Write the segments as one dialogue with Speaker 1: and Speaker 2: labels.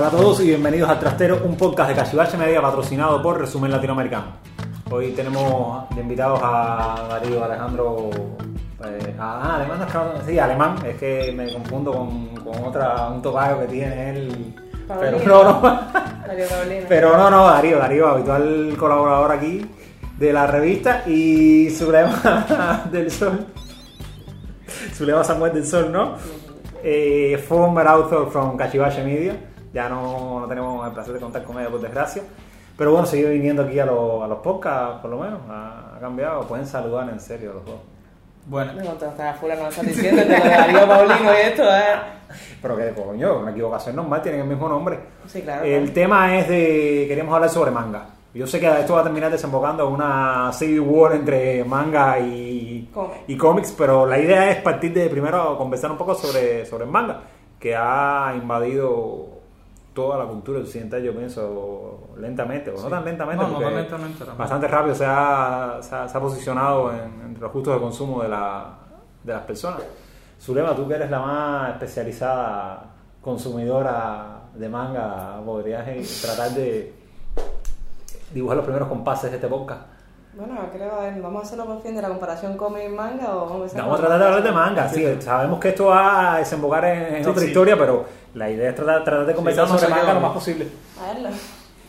Speaker 1: Hola a todos y bienvenidos al Trastero, un podcast de Cachivache Media patrocinado por Resumen Latinoamericano. Hoy tenemos de invitados a Darío Alejandro. eh, ah, alemán, no es que- sí, alemán, es que me confundo con, con otra, un tocayo que tiene él. Pero
Speaker 2: Paulina.
Speaker 1: no, no.
Speaker 2: Paulina.
Speaker 1: Pero no, no, Darío, Darío, habitual colaborador aquí de la revista y Zulema del Sol. Zulema Samuel del Sol, ¿no? Eh, former author from Cachivache Media. Ya no, no tenemos el placer de contar con ella, por desgracia. Pero bueno, sigue viniendo aquí a, los- a los podcasts, por lo menos. Ha, ha cambiado. Pueden saludar en serio los dos.
Speaker 3: Bueno,
Speaker 2: Me contaste a fulano, no estás diciendo de lo de Darío Paulino y esto, ¿eh?
Speaker 1: Pero que coño, una equivocación normal, tienen el mismo nombre.
Speaker 2: Sí, claro.
Speaker 1: El tema es de. Queríamos hablar sobre manga. Yo sé que esto va a terminar desembocando en una civil war entre manga y, y cómics, pero la idea es partir de primero conversar un poco sobre, sobre el manga, que ha invadido toda la cultura occidental, yo pienso, lentamente, o no tan lentamente,
Speaker 3: No, tan lentamente
Speaker 1: bastante rápido se ha, se ha, se ha posicionado en, entre los gustos de consumo de, la, de las personas. Zulema, tú que eres la más especializada consumidora de manga, podrías eh, tratar de dibujar los primeros compases de este podcast.
Speaker 2: Bueno, creo, vamos a hacerlo por fin de la comparación cómic y manga o vamos a
Speaker 1: Vamos a tratar de hablar de manga, sí, sabemos que esto va a desembocar en, en
Speaker 3: Sí,
Speaker 1: otra
Speaker 3: sí.
Speaker 1: historia, pero la idea es tratar, tratar de conversar
Speaker 3: vamos
Speaker 1: sobre manga lo más posible.
Speaker 2: A ver, lo,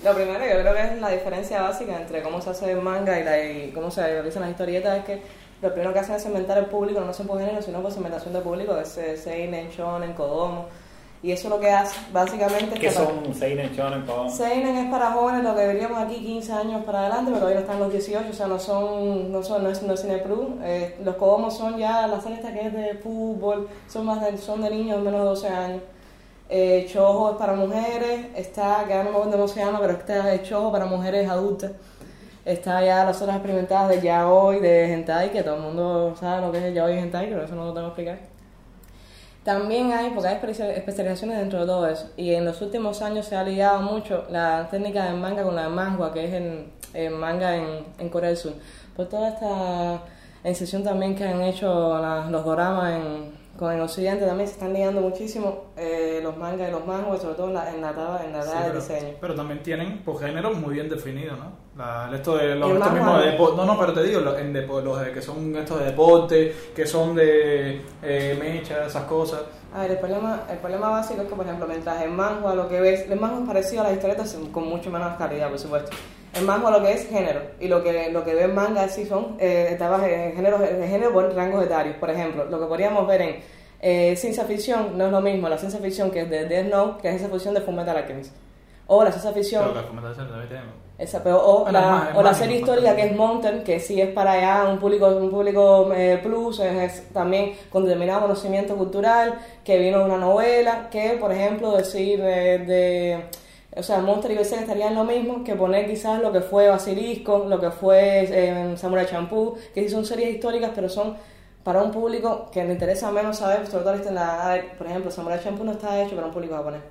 Speaker 2: lo primero yo creo que es la diferencia básica entre cómo se hace el manga y, la, y cómo se realizan las historietas es que lo primero que hacen es inventar el público, no son por género, sino por segmentación de público, es eh, Seinen, Shonen, Kodomo. Y eso lo que hace básicamente es
Speaker 1: ¿Qué
Speaker 2: que para-
Speaker 1: son Seinen, Shonen, Kodomo?
Speaker 2: Seinen es para jóvenes, lo que veríamos aquí 15 años para adelante, pero todavía no están los 18, o sea, no son, no son, no es, no es Cine Plus. Eh, los Kodomos son ya, la serie esta que es de fútbol, son más de, son de niños de menos de 12 años. Eh, Chojo es para mujeres, está, que no me acuerdo pero está el Chojo para mujeres adultas. Está ya las otras experimentadas de Yaoi, de Hentai, que todo el mundo sabe lo que es el Yaoi y Hentai, pero eso no lo tengo que explicar. También hay, porque hay especia- especializaciones dentro de todo eso, y en los últimos años se ha ligado mucho la técnica del manga con la manga, que es el, manga en, Corea del Sur. Por toda esta incisión también que han hecho los doramas en, con el occidente, también se están ligando muchísimo eh, los mangas y los manguas, sobre todo en la, en la tabla, en la
Speaker 3: Sí,
Speaker 2: tabla de
Speaker 3: pero,
Speaker 2: diseño.
Speaker 3: pero también tienen por géneros muy bien definidos, ¿no? La, esto de los
Speaker 2: manga.
Speaker 3: mismos de depo- No, no, pero te digo, los, en depo- los de- que son estos de deporte, que son de eh, mecha, esas cosas.
Speaker 2: A ver, el problema, el problema básico es que, por ejemplo, mientras el manga lo que ves, el manga es parecido a las historietas con mucho menos calidad, por supuesto. El manga lo que es género, y lo que, lo que ve en manga sí son eh, etapas de género, de género por rangos etarios. Por ejemplo, lo que podríamos ver en eh, ciencia ficción no es lo mismo la ciencia ficción que es de Death Note que la ciencia ficción de Fullmetal Alchemist. O la ciencia ficción... Esa, pero, o,
Speaker 3: Bueno,
Speaker 2: la,
Speaker 3: es más- es
Speaker 2: o la serie histórica que es Mountain, que sí es para allá un público, un público eh, plus, es, es también con determinado conocimiento cultural, que vino de una novela, que por ejemplo decir eh, de... O sea, Monster y Berserk estarían lo mismo que poner quizás lo que fue Basilisco, lo que fue eh, Samurai Champloo, que sí son series históricas, pero son para un público que le interesa menos saber, sobre todo por ejemplo, Samurai Champloo no está hecho para un público japonés.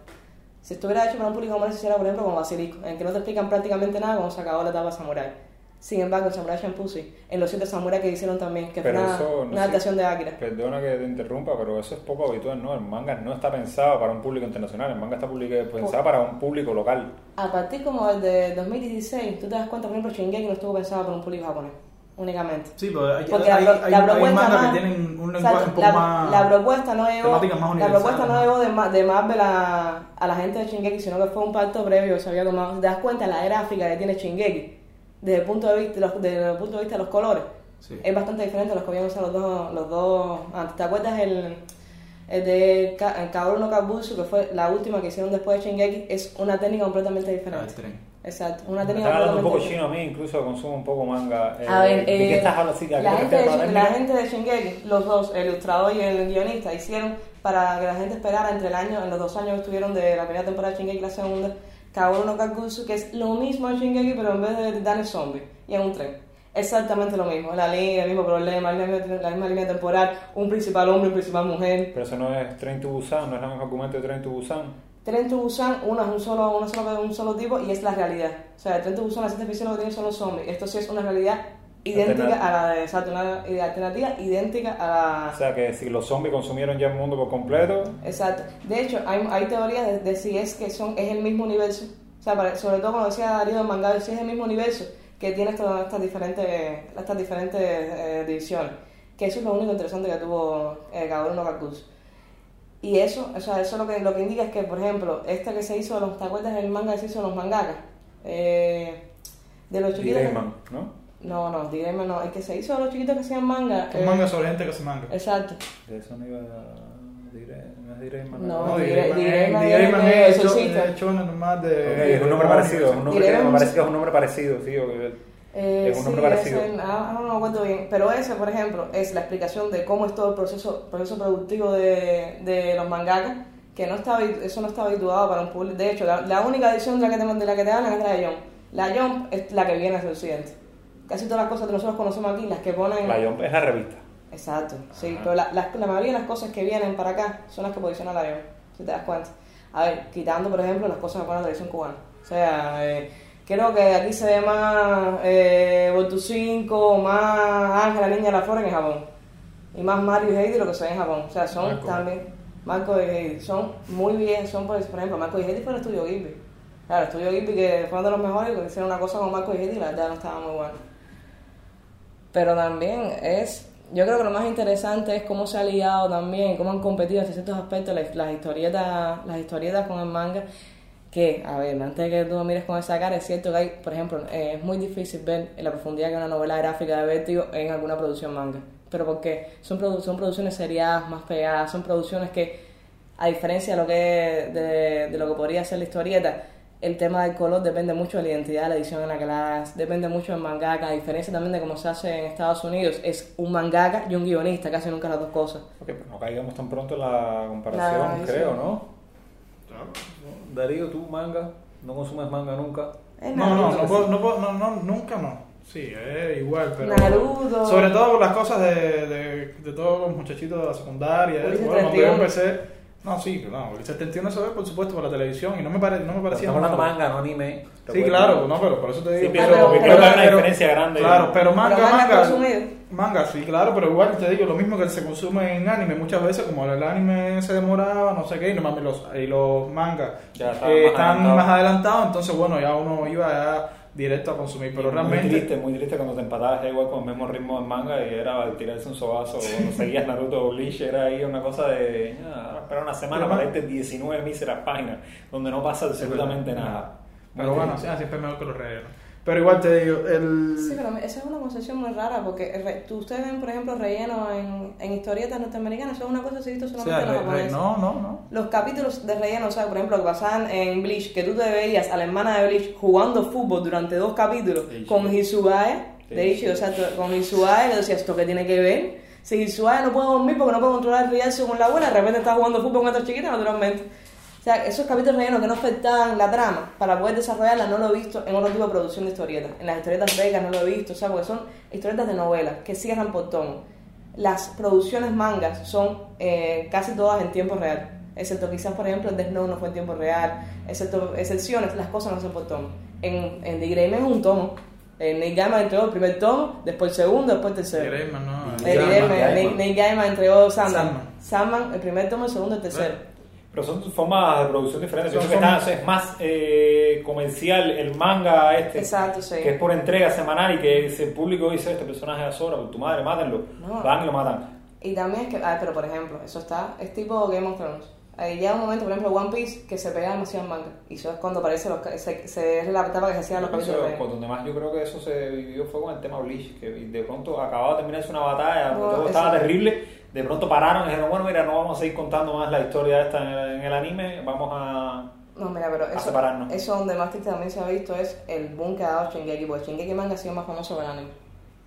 Speaker 2: Si estuviera hecho para un público japonés, hiciera, por ejemplo, como Basilisco, en que no te explican prácticamente nada cuando se acabó la etapa samurai. Sin embargo, en Samurai Champloo sí. En los siete samurai que hicieron también, que fue
Speaker 4: Pero
Speaker 2: una,
Speaker 4: eso, no
Speaker 2: una
Speaker 4: sé.
Speaker 2: adaptación de Akira.
Speaker 4: Perdona que te interrumpa, pero eso es poco habitual, ¿no? El manga no está pensado para un público internacional, el manga está pensado para un público local.
Speaker 2: A partir como el de 2016, tú te das cuenta, por ejemplo, Shingeki no estuvo pensado para un público japonés, únicamente.
Speaker 3: Sí, pero hay,
Speaker 2: Porque
Speaker 3: hay,
Speaker 2: la,
Speaker 3: hay,
Speaker 2: la
Speaker 3: hay
Speaker 2: propuesta más-
Speaker 3: que tienen un lenguaje
Speaker 2: Exacto,
Speaker 3: un poco
Speaker 2: la,
Speaker 3: más...
Speaker 2: la propuesta no
Speaker 3: más
Speaker 2: la propuesta no llevó de, de Marvel a, a la gente de Shingeki, sino que fue un pacto previo se había tomado. Te das cuenta, la gráfica que tiene Shingeki, desde el punto de vista, los- desde el punto de, vista de los colores,
Speaker 3: Sí.
Speaker 2: es bastante diferente a los que habían usado los dos, los dos antes. ¿Te acuerdas el, el de Ka- el Kaoru no Kabutsu, que fue la última que hicieron después de Shingeki? Es una técnica completamente
Speaker 3: Ah, el
Speaker 2: diferente.
Speaker 3: tren.
Speaker 2: Exacto, una técnica
Speaker 4: están hablando un poco
Speaker 2: completamente
Speaker 4: chino a mí, incluso consumo un poco manga. Eh,
Speaker 2: a ver,
Speaker 4: ¿De qué
Speaker 2: eh,
Speaker 4: estás hablando? Sí, ¿a qué
Speaker 2: la,
Speaker 4: te
Speaker 2: gente de,
Speaker 4: la
Speaker 2: gente de Shingeki, los dos, el ilustrador y el guionista, hicieron para que la gente esperara entre el año, en los dos años que estuvieron de la primera temporada de Shingeki y la segunda, Kaoru no Kakutsu, que es lo mismo de Shingeki, pero en vez de titanes zombie y en un tren. Exactamente lo mismo, la línea, el mismo problema, la misma, la misma línea temporal, un principal hombre, un principal mujer.
Speaker 4: Pero eso no es Train to Busan, no es el mismo argumento de Train to Busan.
Speaker 2: Tren to Busan, uno es un solo, uno solo, un solo tipo y es la realidad. O sea, el Tren to Busan, la ciencia ficción lo que tiene son los zombies. Esto sí es una realidad idéntica a la de exacto, una alternativa idéntica a la
Speaker 1: O sea que si los zombies consumieron ya el mundo por completo,
Speaker 2: Exacto. De hecho, hay, hay teorías de, de si es que son es el mismo universo. O sea, para- sobre todo cuando decía Darío del manga, si es el mismo universo que tiene estas, estas diferentes, estas diferentes eh, divisiones. Que eso es lo único interesante que tuvo eh, Kakuzu. Y eso, o sea, eso lo que, lo que indica es que, por ejemplo, este que se hizo, los, ¿te acuerdas del manga que se hizo de los mangakas? Eh, de los chiquitos.
Speaker 1: ¿no?
Speaker 2: No, no, Dirayman no. El que se hizo de los chiquitos que hacían manga.
Speaker 3: Un
Speaker 2: eh,
Speaker 3: manga sobre gente que se manga.
Speaker 2: Exacto.
Speaker 1: De eso no iba a Dire- no es.
Speaker 2: No,
Speaker 3: No,
Speaker 2: Dire-
Speaker 3: Dirayman
Speaker 2: Dirayman
Speaker 3: es- hecho- nomás de...
Speaker 1: Es un nombre parecido, es un nombre que es un nombre parecido, sí. o-
Speaker 2: Eh,
Speaker 1: Es un
Speaker 2: sí,
Speaker 1: nombre parecido.
Speaker 2: ese, ah, no me acuerdo bien. Pero ese, por ejemplo, es la explicación de cómo es todo el proceso, proceso productivo de, de los mangakas, que no está, eso no está habituado para un público. De hecho, la, la única edición de la, que te, de la que te hablan es la de Jump. La Jump es la que viene hacia Occidente. Casi todas las cosas que nosotros conocemos aquí, las que ponen...
Speaker 1: La es la revista.
Speaker 2: Exacto, sí, pero la, la, la mayoría de las cosas que vienen para acá son las que posiciona la Jump, si te das cuenta. A ver, quitando, por ejemplo, las cosas que pone la televisión cubana. O sea, eh, creo que aquí se ve más eh, Voltu 5, más Ángela Niña de la Flor en Japón. Y más Mario y Heidi lo que se ve en Japón. O sea, son
Speaker 3: Marco.
Speaker 2: también, Marco y Heidi, son muy bien, son por, por ejemplo, Marco y Heidi fue el estudio Ghibli. Claro, el estudio Ghibli que fue uno de los mejores, que hicieron una cosa con Marco y Heidi y la verdad no estaba muy buena. Pero también es, yo creo que lo más interesante es cómo se ha liado también, cómo han competido en ciertos aspectos las, las historietas, las historietas con el manga. Que, a ver, antes de que tú mires con esa cara, es cierto que hay, por ejemplo, eh, es muy difícil ver la profundidad que una novela gráfica de Vértigo en alguna producción manga. Pero porque son, produ- son producciones seriadas, más pegadas, son producciones que, a diferencia de lo que, de, de lo que podría ser la historieta, el tema del color depende mucho de la identidad de la edición en la que la hagas, depende mucho del mangaka, a diferencia también de cómo se hace en Estados Unidos, es un mangaka y un guionista, casi nunca las dos cosas.
Speaker 1: Ok, pero no caigamos tan pronto en la comparación, creo, ¿no? Darío, tú manga, no consumes manga nunca.
Speaker 2: Es
Speaker 3: No, no,
Speaker 2: Naruto.
Speaker 3: no, puedo- no, puedo- no, no, nunca no. Sí, es igual, pero...
Speaker 2: Naruto.
Speaker 3: Sobre todo por las cosas de, de, de todos los muchachitos de la secundaria. Bueno, cuando yo
Speaker 2: 31.
Speaker 3: empecé... No, sí, no, Ulises 31 se ve por supuesto por la televisión y no me, pare, no me parecía
Speaker 1: Estamos hablando manga, no anime.
Speaker 3: Sí, claro, no, pero por eso te digo.
Speaker 1: Sí, pero,
Speaker 2: pero-
Speaker 1: creo que hay una
Speaker 3: pero-
Speaker 1: diferencia grande.
Speaker 3: Claro, pero manga,
Speaker 2: Pero manga
Speaker 3: manga,
Speaker 2: consumido.
Speaker 3: manga, sí, claro, pero igual te digo, lo mismo que se consume en anime muchas veces, como el anime se demoraba, no sé qué, y no mames, los, y los mangas eh,
Speaker 1: más
Speaker 3: están más adelantados, entonces bueno, ya uno iba ya directo a consumir, pero realmente...
Speaker 1: Muy triste, muy triste cuando te empatabas igual con el mismo ritmo en manga y era tirarse un sobazo. o Cuando seguías Naruto o Bleach era ahí una cosa de. Ah, espera una semana para irte 19 míseras páginas donde no pasa absolutamente nada.
Speaker 3: Pero
Speaker 1: Muy
Speaker 3: bueno,
Speaker 1: triste.
Speaker 3: sí, siempre es mejor que los rellenos. Pero igual te digo, el...
Speaker 2: Sí, pero esa es una concepción muy rara porque re- tú, ustedes ven, por ejemplo, relleno en, en historietas norteamericanas, eso es una cosa que se visto
Speaker 3: o
Speaker 2: solamente
Speaker 3: sea,
Speaker 2: en los
Speaker 3: re- re-
Speaker 2: japoneses.
Speaker 3: no, no, no.
Speaker 2: Los capítulos de relleno, o sea, por ejemplo, que pasaban en Bleach, que tú te veías a la hermana de Bleach jugando fútbol durante dos capítulos con Hisugae,
Speaker 1: De
Speaker 2: Ichigo, o sea, con Hisugae, le decías, ¿esto qué tiene que ver? Si Hisugae no puede dormir porque no puede controlar el rialzo con la abuela, de repente está jugando fútbol con otra chiquita, naturalmente. O sea, esos capítulos rellenos que no afectaban la trama para poder desarrollarla no lo he visto en otro tipo de producción de historietas. En las historietas belgas no lo he visto, o sea, porque son historietas de novelas que cierran por tomo. Las producciones mangas son eh, casi todas en tiempo real, excepto quizás, por ejemplo, el Death Note no fue en tiempo real, excepto excepciones, las cosas no son por tomo. En, en The Greyman es un tomo. En Neil Gaiman entregó el primer tomo, después el segundo, después el tercero.
Speaker 3: Greyman, no.
Speaker 1: Gaiman,
Speaker 2: Neil-
Speaker 1: Gaiman.
Speaker 2: Gaiman entregó. Sandman.
Speaker 3: Sandman,
Speaker 2: el primer tomo, el segundo, el tercero.
Speaker 1: Pero son formas de producción diferentes. Yo
Speaker 3: Son
Speaker 1: creo que está- es más eh, comercial el manga este.
Speaker 2: Exacto, sí.
Speaker 1: Que es por entrega semanal y que si el público dice este personaje es sobra, por tu madre, mátenlo.
Speaker 2: No.
Speaker 1: Van y lo matan.
Speaker 2: Y también es que, ah, pero por ejemplo, eso está, es tipo Game of Thrones. Ahí llega un momento, por ejemplo, One Piece, que se pega demasiado en manga. Y eso es cuando aparece los, se, se, es la etapa que se hacían los capítulos.
Speaker 1: por donde más yo creo que eso se vivió fue con el tema Bleach, que de pronto acababa de terminarse una batalla,
Speaker 2: No,
Speaker 1: todo estaba terrible, de pronto pararon y dijeron, bueno, mira, no vamos a seguir contando más la historia esta en el, en el anime, vamos a...
Speaker 2: No, mira, pero eso,
Speaker 1: separarnos.
Speaker 2: eso donde más triste también se ha visto es el boom que ha dado Shingeki, porque Shingeki manga ha sido más famoso que el anime.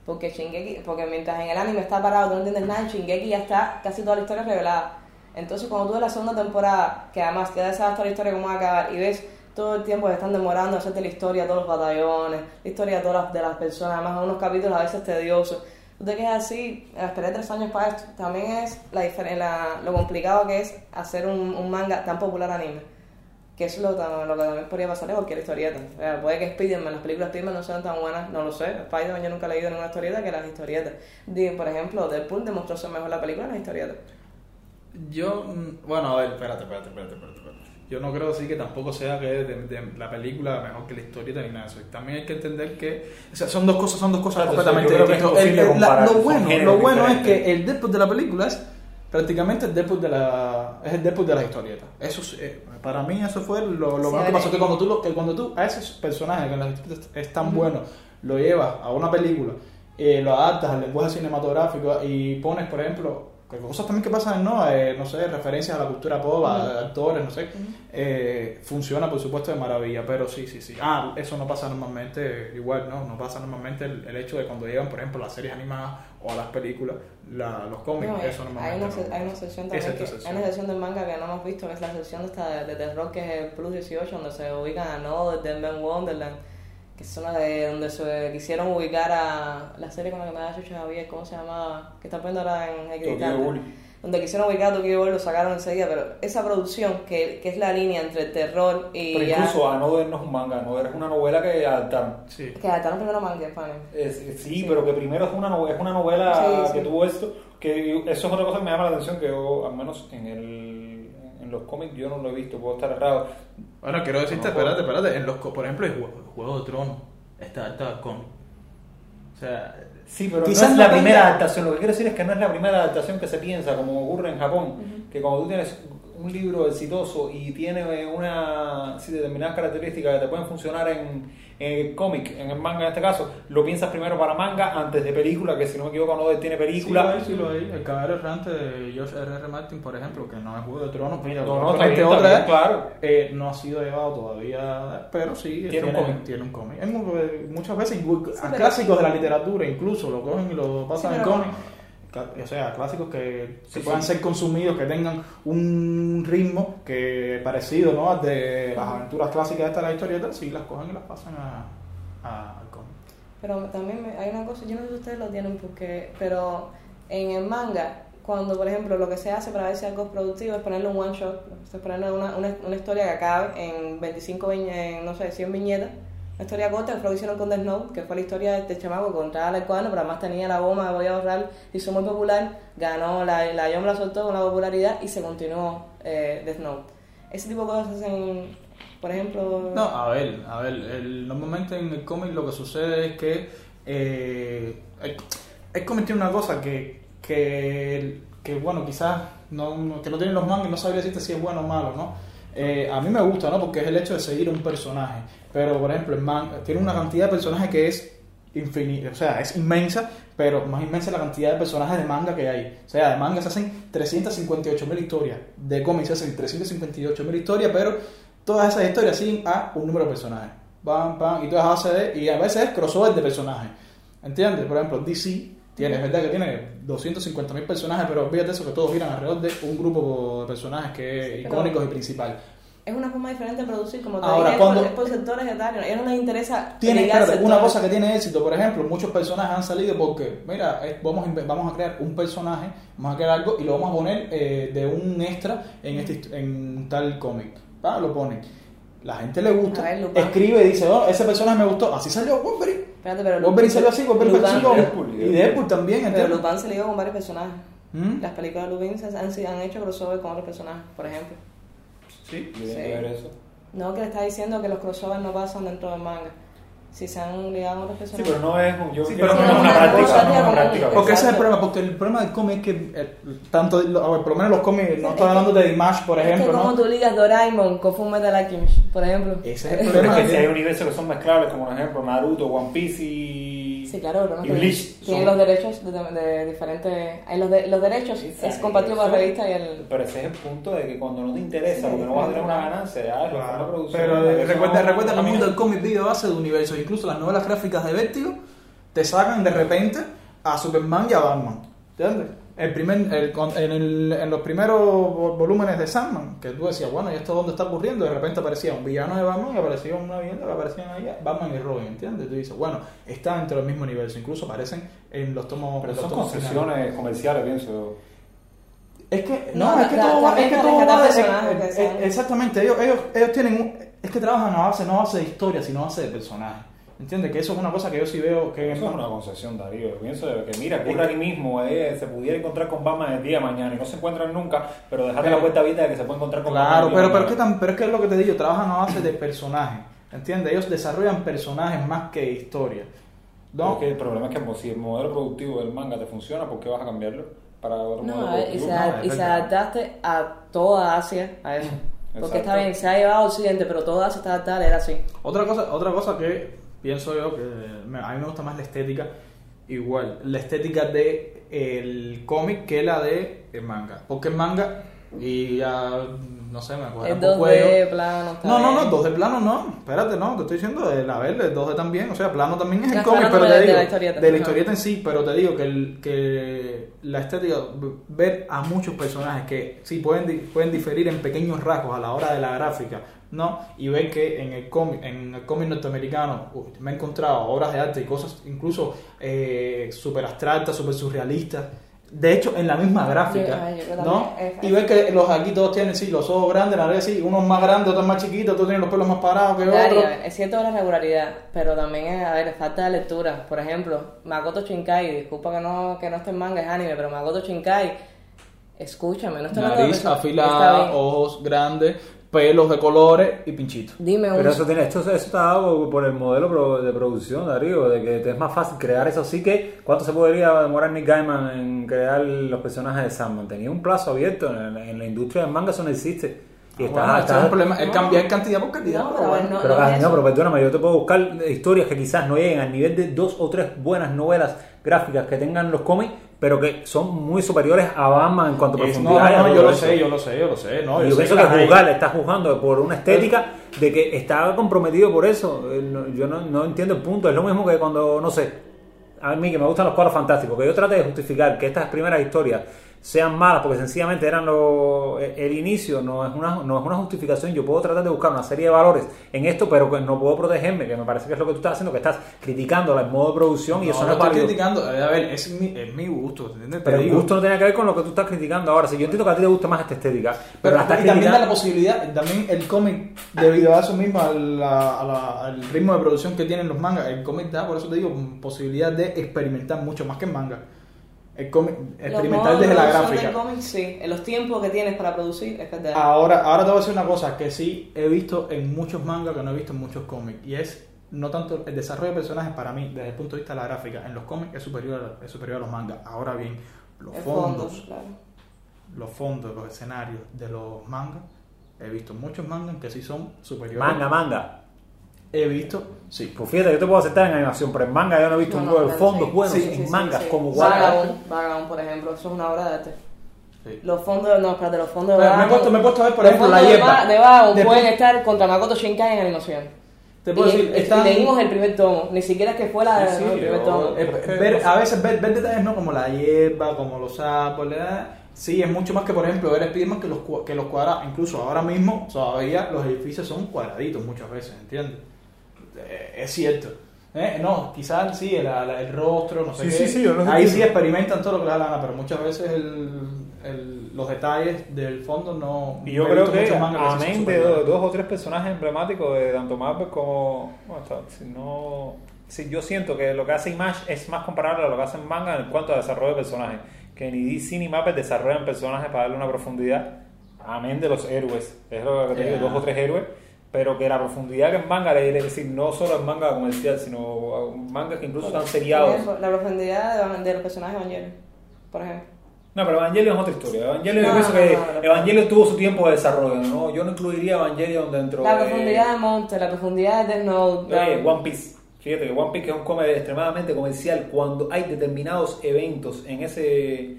Speaker 2: Porque Shingeki, porque mientras en el anime está parado, tú no entiendes nada, en Shingeki ya está casi toda la historia revelada. Entonces cuando tú ves la segunda temporada, que además ya sabes toda la historia cómo va a acabar, y ves todo el tiempo que están demorando en hacerte la historia de todos los batallones, la historia de todas las, de las personas, además unos capítulos a veces tediosos. Tú te quedas así, esperé tres años para esto. También es la, la- lo complicado que es hacer un, manga tan popular anime. Que eso es lo, lo que también podría pasar en cualquier historieta. O sea, puede que Spiderman, las películas Spiderman no sean tan buenas, no lo sé. Spiderman yo nunca he leído en una historieta que las historietas. Por ejemplo, Deadpool demostró ser mejor la película que las historietas.
Speaker 3: Yo, mm, bueno, a ver, espérate, espérate, espérate, espérate. espérate. Yo no creo así que tampoco sea que de, de la película mejor que la historieta ni nada de eso. También hay que entender que o sea, son dos cosas, son dos cosas
Speaker 1: Claro,
Speaker 3: completamente distintas. Lo bueno, lo bueno es que el Deadpool de la película es prácticamente el Deadpool de la es el Deadpool de la historieta. Eso es, eh, para mí eso fue lo, lo
Speaker 2: Sí,
Speaker 3: mejor que pasó que cuando tú lo- que cuando tú a ese personaje que en las historietas es tan bueno lo llevas a una película eh, lo adaptas al lenguaje cinematográfico y pones, por ejemplo, cosas también que pasan, ¿no? Eh, no sé, referencias a la cultura pop, a actores, no sé. eh, funciona, por supuesto, de maravilla, pero sí, sí, sí. Ah, eso no pasa normalmente igual, ¿no? No pasa normalmente el, el hecho de cuando llegan, por ejemplo, las series animadas o a las películas, la- los cómics,
Speaker 2: No,
Speaker 3: eso
Speaker 2: hay,
Speaker 3: normalmente
Speaker 2: una, se-
Speaker 3: no.
Speaker 2: hay una sección también
Speaker 3: es
Speaker 2: que,
Speaker 3: sección.
Speaker 2: hay una sección del manga que no hemos visto, que es la sección de, esta de, de terror, que es el Plus 18, donde se ubican a Node, Deadman Wonderland, que es una de donde se quisieron ubicar a la serie con la que me da Chucha Javier, ¿cómo se llama? Que está poniendo ahora en Equidistante. Donde quisieron ubicar a Tokyo Ghoul, lo sacaron enseguida, pero esa producción, que, que es la línea entre terror y
Speaker 1: Pero
Speaker 2: ya...
Speaker 1: incluso Another no es un manga, Another es una novela que adaptaron.
Speaker 3: Sí.
Speaker 2: Que adaptaron primero manga, Fanny.
Speaker 1: Es- es- sí, pero que primero es una, no- es una novela
Speaker 2: Sí, sí.
Speaker 1: que tuvo esto, que eso es otra cosa que me llama la atención, que yo, al menos en, el, en los cómics yo no lo he visto, puedo estar errado.
Speaker 3: Bueno, quiero decirte,
Speaker 1: No
Speaker 3: espérate, espérate, en los, co- por ejemplo, el Juego, Juego de Tronos está adaptado al cómic. O sea,
Speaker 1: Sí, pero
Speaker 3: Quizás
Speaker 1: no es
Speaker 3: no
Speaker 1: la
Speaker 3: tenga-
Speaker 1: primera adaptación. Lo que quiero decir es que no es la primera adaptación que se piensa, como ocurre en Japón, que cuando tú tienes un libro exitoso y tiene una sí, determinadas características que te pueden funcionar en, en el cómic, en el manga en este caso, lo piensas primero para manga antes de película, que si no me equivoco no tiene película.
Speaker 3: Sí, lo hay, sí lo hay. El caballero errante de George R. R. Martin, por ejemplo, que no es Juego de Tronos, mira,
Speaker 1: No, no,
Speaker 3: otra,
Speaker 1: está bien, claro.
Speaker 3: eh, no ha sido llevado todavía, pero sí
Speaker 1: Tiene un cómic.
Speaker 3: Tiene un cómic. Muchas veces, inclu- a clásicos de la literatura, incluso lo cogen y lo pasan
Speaker 2: Sí,
Speaker 3: en cómic. O sea, clásicos que, puedan
Speaker 1: sí.
Speaker 3: ser consumidos, que tengan un ritmo que parecido ¿no? al de las aventuras clásicas de esta historietas, sí las cogen y las pasan a, a- al cómic.
Speaker 2: Pero también me- hay una cosa, yo no sé si ustedes lo tienen, porque, pero en el manga, cuando por ejemplo lo que se hace para ver si algo es productivo es ponerle un one shot, es ponerle una, una, una historia que acabe en 25, viñe- en, no sé, 100 viñetas, una historia corta, que lo hicieron con Death Note, que fue la historia de este chamaco contra el cuadro, pero además tenía la bomba, voy a ahorrar, hizo muy popular, ganó, la, la Yom la soltó con la popularidad y se continuó eh, Death Note. Ese tipo de cosas hacen, por ejemplo...
Speaker 3: No, a ver, a ver, el- normalmente en el cómic lo que sucede es que eh, el, una cosa que, que, que, bueno, quizás no- que no tienen los mangas y no sabría decirte si es bueno o malo, ¿no? Eh, a mí me gusta, ¿no? Porque es el hecho de seguir un personaje. Pero, por ejemplo, el manga tiene una cantidad de personajes que es infinita, o sea, es inmensa, pero más inmensa la cantidad de personajes de manga que hay. O sea, de manga se hacen 358.000 historias, de cómics se hacen 358.000 historias, pero todas esas historias siguen a un número de personajes. Van, van, y todas de, y a veces es crossover de personajes. ¿Entiendes? Por ejemplo, DC tiene, es verdad que tiene 250.000 personajes, pero fíjate eso que todos giran alrededor de un grupo de personajes que es
Speaker 2: Sí,
Speaker 3: icónicos y principal.
Speaker 2: Es una forma diferente de producir, como te
Speaker 3: Ahora,
Speaker 2: dije,
Speaker 3: cuando-
Speaker 2: es, por, es por sectores etarios. A ellos no les interesa
Speaker 3: Tiene espérate, una cosa que tiene éxito, por ejemplo, muchos personajes han salido porque, mira, eh, vamos, vamos a crear un personaje, vamos a crear algo y lo vamos a poner eh, de un extra en este en tal cómic. ¿va? Lo ponen. La gente le gusta,
Speaker 2: A ver, Lupin.
Speaker 3: escribe y dice, oh, ese personaje me gustó. Así salió Wolverine.
Speaker 2: Espérate, pero
Speaker 3: Wolverine salió así, Wolverine
Speaker 2: Lupin-
Speaker 3: salió Y Deadpool también,
Speaker 2: Pero. Lupin se con varios personajes.
Speaker 3: ¿Mm?
Speaker 2: Las películas de Lupin se han, han hecho crossover con otros personajes, por ejemplo.
Speaker 3: Sí.
Speaker 1: Yo tengo
Speaker 2: Sí.
Speaker 1: que ver eso.
Speaker 2: No, que le está diciendo que los crossovers no pasan dentro del manga. Si se han ligado con otros
Speaker 1: Sí,
Speaker 2: personajes.
Speaker 1: pero no es un, yo
Speaker 3: Sí, pero no
Speaker 1: no es
Speaker 3: es
Speaker 1: una
Speaker 3: una
Speaker 1: práctica,
Speaker 2: cosa,
Speaker 1: no es una práctica.
Speaker 3: Porque ese es el problema, porque el problema del cómic es que eh, tanto, a ver, por lo menos los cómics, no estoy hablando de Image, por
Speaker 2: Es
Speaker 3: ejemplo,
Speaker 2: que como
Speaker 3: ¿no?
Speaker 2: tú ligas Doraemon con Fullmetal Alchemist, por ejemplo.
Speaker 3: Ese es el
Speaker 1: Pero
Speaker 3: problema.
Speaker 1: es que si hay universos que son mezclables, como por ejemplo Naruto, One Piece y,
Speaker 2: Sí, claro, pero no. Tienen los derechos de, de diferentes. hay Los, de- los derechos es compatible con la revista y el.
Speaker 1: Pero ese es el punto de que cuando no te interesa, porque no vas a tener una ganancia, ya, de producción,
Speaker 3: Pero
Speaker 1: la
Speaker 3: eh,
Speaker 1: cosa
Speaker 3: recuerda,
Speaker 1: no-
Speaker 3: recuerda que el
Speaker 1: no-
Speaker 3: mundo del cómic vive a base de universos. Incluso las novelas gráficas de Vértigo te sacan de repente a Superman y a Batman. ¿Entiendes? El primer, el, con- en, el- en los primeros vo- volúmenes de Sandman, que tú decías, bueno, ¿y esto dónde está ocurriendo? De repente aparecía un villano de Batman y aparecía una vivienda que aparecían ahí Batman y Robin, ¿entiendes? Tú dices, bueno, está dentro del mismo universo. Incluso aparecen en los tomos.
Speaker 1: Pero
Speaker 3: los
Speaker 1: son
Speaker 3: tomos finales.
Speaker 1: concesiones comerciales, pienso.
Speaker 3: Es que,
Speaker 2: No,
Speaker 3: no, es que
Speaker 2: ta-
Speaker 3: todo va, es que todo va
Speaker 2: personajes
Speaker 3: eh,
Speaker 2: que
Speaker 3: eh, Exactamente, ellos, ellos, ellos tienen un, es que trabajan a base, no a base de historia, sino a base de personajes. ¿Entiendes? Que eso es una cosa que yo sí veo que
Speaker 1: Eso es una concesión, Darío. Yo pienso que, mira, ocurre aquí mismo, eh, se pudiera encontrar con Batman el día de mañana y no se encuentran nunca, pero dejate
Speaker 3: Pero-
Speaker 1: la puerta abierta de que se puede encontrar con
Speaker 3: Claro,
Speaker 1: Batman el
Speaker 3: pero, pero, es que tan- pero es que es lo que te digo, trabajan a base de personajes. ¿Entiendes? Ellos desarrollan personajes más que historia.
Speaker 1: Pero
Speaker 3: ¿No?
Speaker 1: es que el problema es que si el modelo productivo del manga te funciona, ¿por qué vas a cambiarlo para otro
Speaker 2: No,
Speaker 1: modelo
Speaker 2: a ver, y
Speaker 1: productivo?
Speaker 2: se,
Speaker 3: no,
Speaker 2: y se adaptaste a toda Asia a eso. Porque
Speaker 1: Exacto.
Speaker 2: está bien, se ha llevado a Occidente, pero toda Asia está adaptada, era así.
Speaker 3: Otra cosa, otra cosa que pienso yo que me- a mí me gusta más la estética, igual, la estética de el cómic que la de el manga. Porque el manga, y ya no sé, me acuerdo
Speaker 2: Es
Speaker 3: un
Speaker 2: 2D,
Speaker 3: poco ello.
Speaker 2: plano,
Speaker 3: No, no, no. 2 de plano no. Espérate, no, te estoy diciendo, el, a ver, el 2D también, o sea, plano también es el cómic, pero te
Speaker 2: de
Speaker 3: digo,
Speaker 2: la historieta.
Speaker 3: de la historieta en sí, pero te digo que, el, que la estética, ver a muchos personajes que sí pueden, pueden diferir en pequeños rasgos a la hora de la gráfica, ¿no? Y ver que en el cómic, en el cómic norteamericano uh, me he encontrado obras de arte y cosas incluso eh, súper abstractas, súper surrealistas. De hecho, en la misma gráfica,
Speaker 2: Yo- ay, yo
Speaker 3: ¿no? Y ver que los aquí todos tienen, sí, los ojos grandes, la verdad, sí, unos más grandes, otros más chiquitos, otros tienen los pelos más parados que otros.
Speaker 2: es cierto la regularidad, pero también a ver, falta de lectura. Por ejemplo, Makoto Shinkai, disculpa que no, que no esté en manga, es anime, pero Makoto Shinkai, escúchame, no de
Speaker 3: Nariz
Speaker 2: está
Speaker 3: afilada, ojos grandes, pelos de colores y pinchitos.
Speaker 2: Dime un...
Speaker 5: Pero eso tiene, esto, eso está dado por el modelo de producción, Darío, de que te es más fácil crear eso. Sí que, ¿cuánto se podría demorar Nick Gaiman en crear los personajes de Sandman? Tenía un plazo abierto, en, en la industria del manga eso no existe. Y
Speaker 3: Ah,
Speaker 5: estás-
Speaker 3: bueno, este
Speaker 5: estás-
Speaker 3: es un problema, es
Speaker 2: no.
Speaker 3: cambiar cantidad por cantidad.
Speaker 2: No,
Speaker 3: pero bueno.
Speaker 2: no-
Speaker 5: pero, ah, no, pero perdóname, yo te puedo buscar historias que quizás no lleguen al nivel de dos o tres buenas novelas gráficas que tengan los cómics, pero que son muy superiores a Batman en cuanto a
Speaker 3: no,
Speaker 5: profundidad.
Speaker 3: no, no, yo lo sé, yo lo sé, yo lo sé. No,
Speaker 5: Y
Speaker 3: yo
Speaker 5: yo pienso
Speaker 3: que
Speaker 5: que juzgar, está juzgando por una estética de que está comprometido por eso. Eh, Yo no, no entiendo el punto. Es lo mismo que cuando, no sé, a mí que me gustan los cuadros fantásticos, que yo trate de justificar que estas primeras historias sean malas porque sencillamente eran lo, el inicio, no es, una, no es una justificación. Yo puedo tratar de buscar una serie de valores en esto, pero que no puedo protegerme, que me parece que es lo que tú estás haciendo, que estás criticando el modo de producción y eso
Speaker 3: no
Speaker 5: no es
Speaker 3: estoy
Speaker 5: válido.
Speaker 3: criticando. A ver, es mi, es mi gusto,
Speaker 5: Pero el gusto no tiene que ver con lo que tú estás criticando ahora. Si yo entiendo que a ti te gusta más esta estética, pero,
Speaker 3: Pero,
Speaker 5: la estás
Speaker 3: y también da la posibilidad, también el cómic, debido a eso mismo, a la- a la- al ritmo de producción que tienen los mangas, el cómic da, por eso te digo, posibilidad de experimentar mucho más que el manga. El cómic, experimentar desde la gráfica.
Speaker 2: del cómic, sí, en los tiempos que tienes para producir, es verdad.
Speaker 3: Ahora, ahora te voy a decir una cosa que sí he visto en muchos mangas que no he visto en muchos cómics. Y es no tanto el desarrollo de personajes para mí, desde el punto de vista de la gráfica, en los cómics es superior, a- es superior a los mangas. Ahora bien, los
Speaker 2: El
Speaker 3: fondos,
Speaker 2: fondo, claro.
Speaker 3: los fondos, los escenarios de los mangas, he visto muchos mangas que sí son superiores.
Speaker 5: Manga, manga.
Speaker 3: He visto, sí.
Speaker 5: Pues fíjate, yo te puedo aceptar en animación, pero en manga yo no he visto
Speaker 2: No,
Speaker 5: un
Speaker 2: no,
Speaker 5: juego de
Speaker 2: claro,
Speaker 5: fondos
Speaker 2: sí.
Speaker 5: buenos
Speaker 2: Sí,
Speaker 5: en
Speaker 2: sí,
Speaker 5: mangas
Speaker 2: sí.
Speaker 5: como.
Speaker 2: Vagabond, Vagabond, por ejemplo, eso es una obra de arte.
Speaker 3: sí.
Speaker 2: Los fondos, no, espérate, los fondos de
Speaker 3: Pero me he
Speaker 2: Vagabond-
Speaker 3: puesto- me he puesto a ver, por ejemplo, la hierba.
Speaker 2: De Vagabond pueden estar contra Makoto Shinkai en animación.
Speaker 3: Te puedo
Speaker 2: y,
Speaker 3: decir, están-
Speaker 2: leímos el primer tomo, ni siquiera es que
Speaker 1: sí,
Speaker 2: no, el primer tomo.
Speaker 3: Eh, ver- a veces ver, ver detalles, ¿no? Como la hierba, como los árboles. Sí, es mucho más que, por ejemplo, ver Spiderman que los, cua- que los cuadrados. Incluso ahora mismo, todavía los edificios son cuadraditos muchas veces, ¿entiendes? Eh, es cierto. Eh, No, quizás sí, el, el- rostro, no sé
Speaker 5: Sí,
Speaker 3: qué.
Speaker 5: sí, sí, yo lo
Speaker 3: Ahí sí experimentan todo lo que da la gana, pero muchas veces el, el- los detalles del fondo no.
Speaker 1: Y yo creo que, amén de dos, dos o tres personajes emblemáticos de tanto Marvel como. Bueno, está- si no. Si yo siento que lo que hace Image es más comparable a lo que hace en manga en cuanto a desarrollo de personajes. Que ni DC ni Marvel desarrollan personajes para darle una profundidad. Amén de los héroes. Es lo que te digo, dos o tres héroes. Pero que la profundidad que en manga, es decir, no solo en manga comercial, sino mangas que incluso están seriados.
Speaker 2: la profundidad de, de los personajes Evangelion, por ejemplo.
Speaker 1: No, pero Evangelion es otra historia. Evangelion,
Speaker 2: No,
Speaker 1: que
Speaker 2: no.
Speaker 1: Evangelion tuvo su tiempo de desarrollo. ¿no? Yo no incluiría Evangelion dentro
Speaker 2: La
Speaker 1: de.
Speaker 2: profundidad de Monster, la profundidad de Note.
Speaker 1: Oye,
Speaker 2: la-
Speaker 1: One Piece. Fíjate que One Piece es un cómic extremadamente comercial cuando hay determinados eventos en ese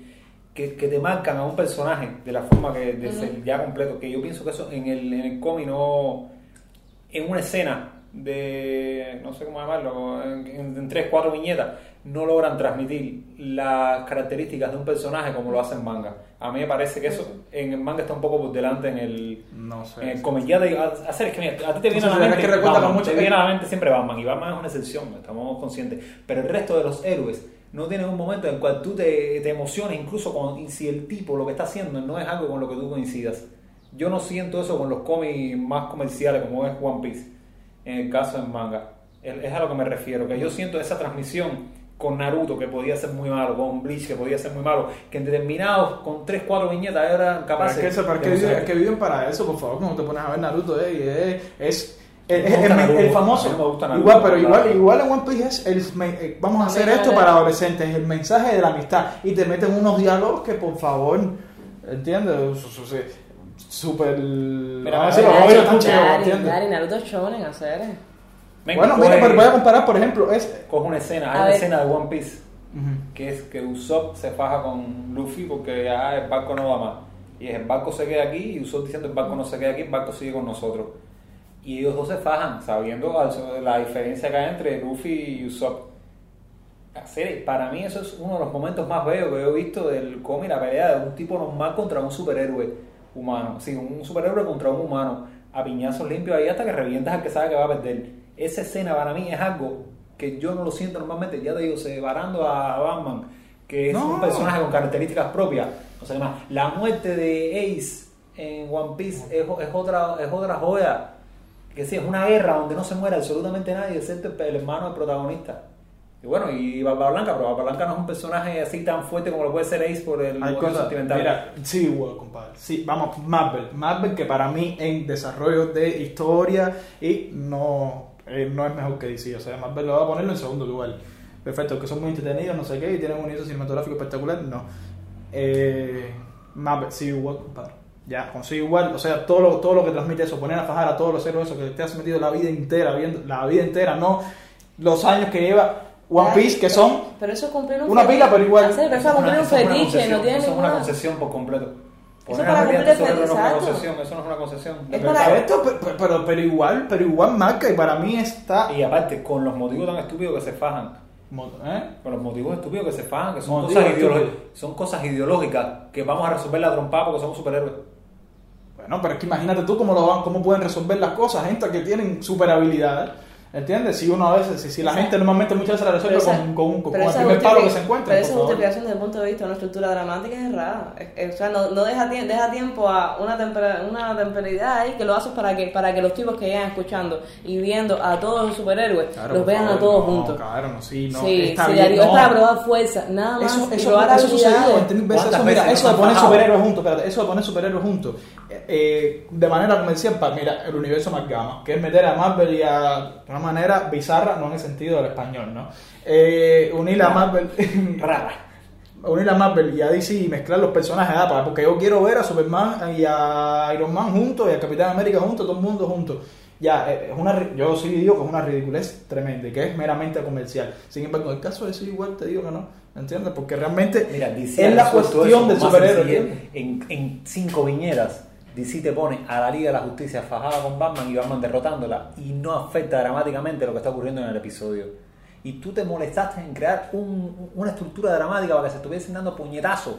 Speaker 1: que, que te marcan a un personaje de la forma que de ser ya completo. Que yo pienso que eso en el, en el cómic no. En una escena de. no sé cómo llamarlo, en, en, tres, cuatro viñetas, no logran transmitir las características de un personaje como lo hacen en manga. A mí me parece que eso en el manga está un poco por delante en el,
Speaker 3: No sé.
Speaker 1: en el cómic. Ya te a- es que mira, a ti te viene
Speaker 3: No
Speaker 1: a la mente
Speaker 3: que
Speaker 1: Batman,
Speaker 3: mucho-
Speaker 1: te viene a la mente siempre Batman y Batman es una excepción, estamos conscientes. Pero el resto de los héroes no tienes un momento en el cual tú te, te emociones, incluso con, si el tipo lo que está haciendo no es algo con lo que tú coincidas. Yo no siento eso con los cómics más comerciales como es One Piece, en el caso del manga. Es a lo que me refiero, que yo siento esa transmisión con Naruto, que podía ser muy malo, con Bleach, que podía ser muy malo, que en determinados, con 3, 4 viñetas, eran
Speaker 3: Pero
Speaker 1: capaces
Speaker 3: es que, eso, pero es
Speaker 1: de
Speaker 3: que viven, es que viven para eso, por favor, cuando te pones a ver Naruto, eh, es,
Speaker 1: gusta
Speaker 3: el,
Speaker 1: Naruto,
Speaker 3: el famoso.
Speaker 1: mí me gusta Naruto,
Speaker 3: igual, pero igual, igual en One Piece es el, eh, vamos a hacer esto para adolescentes, el mensaje de la amistad. Y te meten unos diálogos que, por favor, ¿entiendes? Súper.
Speaker 1: Mira,
Speaker 3: vamos a decirlo,
Speaker 1: Gary,
Speaker 3: vamos a
Speaker 2: Gary,
Speaker 3: ¿entiendes?
Speaker 2: Gary, Naruto Shonen, hacer.
Speaker 1: Venga,
Speaker 3: Bueno, mira, pero voy a comparar, por ejemplo, es.
Speaker 1: coge una escena, hay una
Speaker 2: ver.
Speaker 1: escena de One Piece que es que Usopp se faja con Luffy porque ya el barco no va más. Y es el barco se queda aquí y Usopp diciendo el barco no se queda aquí, el barco sigue con nosotros. Y ellos dos se fajan, sabiendo la diferencia que hay entre Luffy y Usopp. Para mí eso es uno de los momentos más bellos que yo he visto del cómic, la pelea de un tipo normal contra un superhéroe humano. Sí, un superhéroe contra un humano. A piñazos limpios ahí hasta que revientas al que sabe que va a perder. Esa escena para mí es algo que yo no lo siento normalmente. Ya te digo, separando a Batman, que es
Speaker 3: No.
Speaker 1: un personaje con características propias. O sea, además, la muerte de Ace en One Piece es, es otra, es otra joya. Que sí, es una guerra donde no se muere absolutamente nadie, excepto el hermano del protagonista. Y bueno, y Barba Blanca, pero Barba Blanca no es un personaje así tan fuerte como lo puede ser Ace por el
Speaker 3: Hay cosas,
Speaker 1: sentimental.
Speaker 3: mira, sí, igual, compadre. Sí, vamos, Marvel. Marvel que para mí en desarrollo de historia y no, eh, no es mejor que DC. O sea, Marvel lo va a ponerlo en segundo lugar. Perfecto, que son muy entretenidos, no sé qué, y tienen un universo cinematográfico espectacular, no. Eh, Marvel, sí, igual, compadre. Ya, con sí igual, o sea, todo lo, todo lo que transmite eso, poner a fajar a todos los héroes esos que te has metido la vida entera, viendo, la vida entera, no los años que lleva One Piece, que son
Speaker 2: Pero eso es cumplir un
Speaker 3: Una
Speaker 2: fetiche.
Speaker 3: pila, pero igual.
Speaker 2: Hacer, pero eso es cumplir un fetiche, no
Speaker 1: concesión,
Speaker 2: tiene
Speaker 1: Eso es una
Speaker 2: ninguna.
Speaker 1: concesión por completo.
Speaker 2: Eso
Speaker 1: Poner
Speaker 2: para
Speaker 1: a
Speaker 2: cumplir el
Speaker 1: Tesoro no es una
Speaker 2: exacto.
Speaker 1: concesión, eso no es una concesión.
Speaker 2: Es
Speaker 1: De
Speaker 2: para-
Speaker 1: verdad.
Speaker 3: Esto, pero, pero, pero igual, pero igual marca y para mí está...
Speaker 1: Y aparte, con los motivos tan estúpidos que se fajan,
Speaker 3: Mo- ¿eh?
Speaker 1: con los motivos estúpidos que se fajan, que son,
Speaker 3: Motivos
Speaker 1: cosas, ideológicas,
Speaker 3: estúpidos.
Speaker 1: son cosas ideológicas que vamos a resolver la trompada porque somos superhéroes.
Speaker 3: Bueno, pero es que imagínate tú cómo, lo van, cómo pueden resolver las cosas, gente que tienen super habilidades. ¿Entiendes? Si uno a veces, si, si la gente normalmente muchas veces la resuelve
Speaker 2: Pero esa-
Speaker 3: con, con, con
Speaker 2: pero
Speaker 3: el primer palo que se encuentra.
Speaker 2: Pero esa
Speaker 3: favor.
Speaker 2: justificación desde el punto de vista de una estructura dramática es errada. Es- es- o sea, no, no deja, deja tiempo a una, tempera- una temporalidad ahí que lo haces para que, para que los tipos que llegan escuchando y viendo a todos los superhéroes
Speaker 3: Claro,
Speaker 2: los vean a
Speaker 3: favor,
Speaker 2: todos
Speaker 3: no,
Speaker 2: juntos.
Speaker 3: Claro, no, sí, no.
Speaker 2: sí,
Speaker 3: está
Speaker 2: sí,
Speaker 3: bien,
Speaker 2: es para probar fuerza, nada más.
Speaker 3: Eso, eso,
Speaker 2: probar
Speaker 3: eso sucedió
Speaker 2: habilidades.
Speaker 3: 20 veces.
Speaker 1: ¿Cuántas
Speaker 3: Eso, mira,
Speaker 1: veces
Speaker 3: eso de poner superhéroes juntos, espérate, eso de poner superhéroes juntos, eh, eh, de manera comercial, para, mira, el universo más gama, que es meter a Marvel y a de una manera bizarra, no en el sentido del español, ¿no? Eh, unir a Marvel.
Speaker 1: Rara.
Speaker 3: unir a Marvel y a DC y mezclar los personajes, ah, para- porque yo quiero ver a Superman y a Iron Man juntos y a Capitán América juntos, todo el mundo juntos. Ya, es una, yo sí digo que es una ridiculez tremenda, y que es meramente comercial. Sin embargo, en el caso de sí igual te digo que no, ¿entiendes? Porque realmente
Speaker 1: Mira,
Speaker 3: es la cuestión
Speaker 1: eso
Speaker 3: del superhéroe.
Speaker 1: En, en cinco viñetas, DC te pone a la Liga de la Justicia fajada con Batman y Batman derrotándola y no afecta dramáticamente lo que está ocurriendo en el episodio. Y tú te molestaste en crear un- una estructura dramática para que se estuviesen dando puñetazos.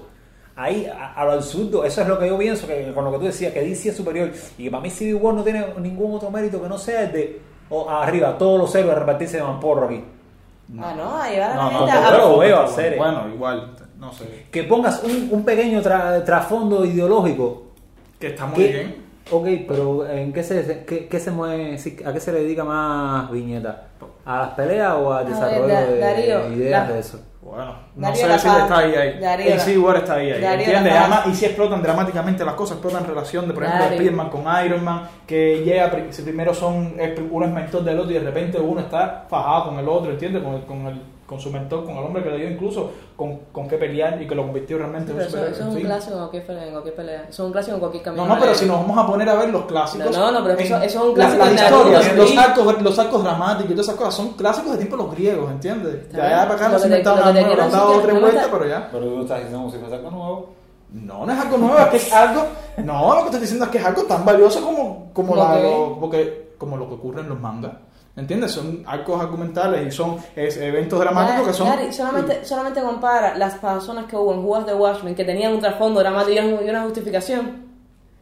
Speaker 1: Ahí, a, a lo absurdo, eso es lo que yo pienso, que con lo que tú decías, que DC es superior. Y que para mí Civil War no tiene ningún otro mérito que no sea el de oh, arriba, todos los héroes a repartirse de mamporro aquí.
Speaker 2: Ah, no, a llevar a la
Speaker 3: No, no,
Speaker 2: gente
Speaker 1: no,
Speaker 2: a...
Speaker 1: pero- lo veo
Speaker 3: bueno,
Speaker 1: hacer.
Speaker 3: Bueno, igual, no sé.
Speaker 1: Que pongas un, un pequeño tra- trasfondo ideológico
Speaker 3: Que está muy
Speaker 1: ¿Qué?
Speaker 3: bien.
Speaker 1: Ok, pero ¿en qué se, qué, qué se mueve, si- a qué se le dedica más Viñeta? ¿A las peleas o al
Speaker 2: ver,
Speaker 1: desarrollo
Speaker 2: Da-
Speaker 1: de
Speaker 2: Darío,
Speaker 1: ideas
Speaker 2: la-
Speaker 1: de eso?
Speaker 3: Bueno, no
Speaker 2: Darío
Speaker 3: sé si está ahí ahí.
Speaker 2: Darío
Speaker 3: Civil War está ahí ahí. ¿Entiendes? Además, y si explotan dramáticamente las cosas, explotan relación de, por ejemplo. Spider-Man con Iron Man, que llega, si primero son, uno es mentor del otro y de repente uno está fajado con el otro, ¿entiendes? Con, el- con, el, con su mentor, con el hombre que le dio incluso con, con qué pelear y que lo convirtió realmente en
Speaker 2: Pero
Speaker 3: un superhéroe.
Speaker 2: eso es un
Speaker 3: ¿sí?
Speaker 2: clásico en cualquier, pelea- en cualquier pelea. Eso es un clásico en cualquier camino.
Speaker 3: No, no, pero si nos vamos a poner a ver los clásicos.
Speaker 2: No, no, no, pero
Speaker 3: en
Speaker 2: eso- eso es un
Speaker 3: las-
Speaker 2: clásico
Speaker 3: Las,
Speaker 2: en Naruto,
Speaker 3: historias, los
Speaker 2: sí.
Speaker 3: arcos, los arcos dramáticos y todas esas cosas son clásicos de tiempo de los griegos, ¿entiendes? Ya, ya para acá no se inventaron nada nuevo, han dado tres vueltas, pero ya.
Speaker 1: Pero tú estás diciendo si fuese algo nuevo.
Speaker 3: No, no es algo nuevo, es que es algo. No, lo que estoy diciendo es que es algo tan valioso como, como,
Speaker 2: ¿Cómo
Speaker 3: la-
Speaker 2: qué?
Speaker 3: lo, porque, como lo que ocurre en los mangas. ¿Entiendes? Son arcos argumentales y son es, eventos dramáticos que son.
Speaker 2: Solamente, solamente compara las personas que hubo en Juegos de Watchmen que tenían un trasfondo dramático y una- y justificación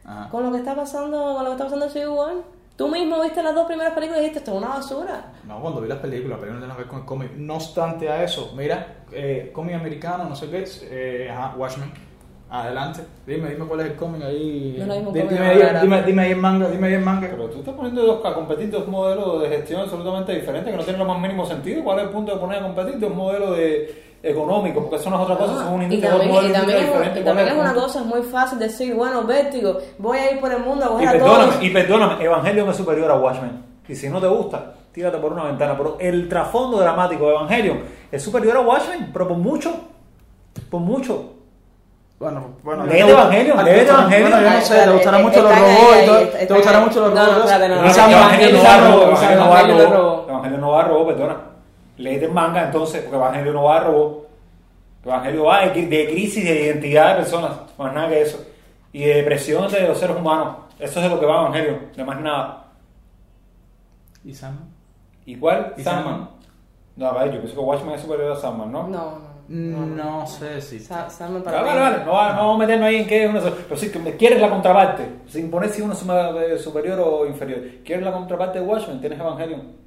Speaker 3: Ajá.
Speaker 2: con lo que está pasando con lo que está pasando en Civil War. Tú mismo viste las dos primeras películas y dijiste, esto es una basura.
Speaker 3: No, cuando vi las películas, pero no tiene que ver con el cómic. No obstante a eso, mira, eh, cómic americano, no sé qué, eh, ajá, Watchmen. Adelante, dime, dime cuál es el cómic ahí.
Speaker 2: No es cómic
Speaker 3: dime, ahí, dime, dime ahí el manga, dime ahí el manga.
Speaker 1: Pero tú estás poniendo dos, a competir dos modelos de gestión absolutamente diferentes que no tienen lo más mínimo sentido. ¿Cuál es el punto de poner a competir dos modelos de económico? Porque eso no es otra cosa, son un
Speaker 2: Ah, y
Speaker 1: dos
Speaker 2: también,
Speaker 1: modelos
Speaker 2: y también, es, y
Speaker 1: ¿Cuál
Speaker 2: también es una cosa muy fácil decir, bueno, vértigo, voy a ir por el mundo a
Speaker 1: Y
Speaker 2: coger a todos.
Speaker 1: perdóname, y perdóname, Evangelion es superior a Watchmen. Y si no te gusta, tírate por una ventana. Pero el trasfondo dramático de Evangelion es superior a Watchmen, pero por mucho. Por mucho.
Speaker 3: Bueno, bueno. Te
Speaker 1: léete
Speaker 3: gustará-
Speaker 1: Evangelion.
Speaker 3: Bueno, yo no sé, te gustarán mucho los robots y todo. Te gustarán mucho los robots. Y y y
Speaker 1: Evangelio no va a
Speaker 2: Evangelio no
Speaker 1: robo.
Speaker 2: robó.
Speaker 1: Evangelio no va a robo, perdona. Léete el manga entonces, porque Evangelio no va a robo. Evangelio va de, de crisis de identidad de personas, más nada que eso. Y de depresión de los seres humanos. Eso es de lo que va Evangelio, de más nada.
Speaker 3: ¿Y Sam?
Speaker 1: Igual,
Speaker 3: ¿Y
Speaker 1: Sandman.
Speaker 3: Sandman?
Speaker 1: No, a ver, yo pienso que Watchmen es superior a Sandman, ¿no?
Speaker 2: No, no.
Speaker 3: No sé si.
Speaker 2: Sa- Sandman para mí-
Speaker 1: vale, vale, no, va- no vamos a meternos ahí en qué es una. Pero sí, que me- quieres la contraparte, sin poner si uno es suma- superior o inferior. ¿Quieres la contraparte de Watchmen? Tienes Evangelion.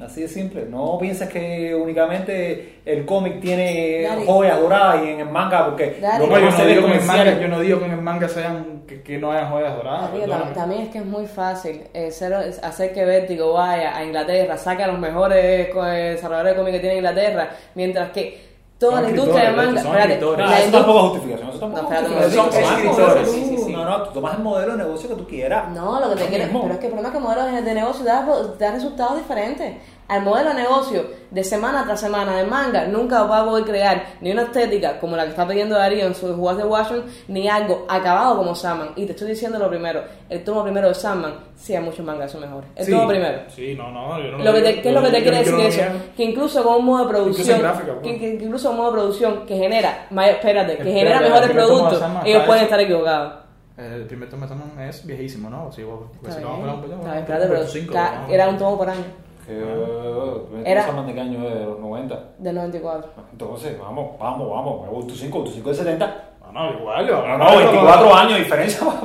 Speaker 1: Así de simple. No pienses que únicamente el cómic tiene
Speaker 2: Dale.
Speaker 1: joyas doradas y en el manga, porque
Speaker 2: Dale.
Speaker 3: No, yo no digo que en el manga, yo no digo que en el manga sean que, que no hayan joyas doradas.
Speaker 2: También es que es muy fácil eh, ser- hacer que Vértigo vaya a Inglaterra, saque a los mejores eh, desarrolladores de cómics que tiene Inglaterra, mientras que toda
Speaker 3: Son
Speaker 2: la industria del
Speaker 3: escritores,
Speaker 2: manga. espérate.
Speaker 1: No,
Speaker 2: la
Speaker 1: eso tampoco es justificación. Eso tampoco
Speaker 2: No,
Speaker 1: es
Speaker 2: espérate,
Speaker 1: justificación.
Speaker 3: son
Speaker 1: Tomás
Speaker 3: escritores.
Speaker 1: modelo-
Speaker 2: Sí, sí, sí.
Speaker 1: No, tú tomas el modelo de negocio que tú quieras.
Speaker 2: No, lo que te
Speaker 1: mismo.
Speaker 2: pero es que el problema es que modelos de negocio da, da resultados diferentes. Al modelo de negocio de semana tras semana de manga nunca va a poder crear ni una estética como la que está pidiendo Darío en sus jugadas de Washington, ni algo acabado como Sandman. Y te estoy diciendo lo primero, el tomo primero de Sandman, sí hay muchos mangas son mejores. El
Speaker 3: Sí,
Speaker 2: tomo primero.
Speaker 3: Sí, no, no. Yo no
Speaker 2: Lo que te-
Speaker 3: digo-
Speaker 2: ¿Qué es lo que te quiere decir eso? Que incluso con un modo de producción,
Speaker 3: gráfica,
Speaker 2: que, incluso un modo de producción que genera, mayor- espérate, que
Speaker 3: Espérate,
Speaker 2: genera
Speaker 3: el
Speaker 2: mejores productos, ellos pueden estar equivocados.
Speaker 3: El primer tomo de es viejísimo, ¿no? Sí, vos-
Speaker 2: Está
Speaker 3: si no,
Speaker 2: bien,
Speaker 3: vamos a hablar un
Speaker 2: está
Speaker 3: poco,
Speaker 2: bien, espérate, pero
Speaker 3: 25,
Speaker 2: ca-
Speaker 3: ¿no?
Speaker 2: era un tomo por año,
Speaker 1: Que, eh,
Speaker 2: Era-
Speaker 1: de qué año es? de los 90.
Speaker 2: del 94.
Speaker 1: Entonces, vamos, vamos, vamos. Me gusta tu 5, tu 5 de 70.
Speaker 3: No, no, igual.
Speaker 1: No, no, 24 años de diferencia.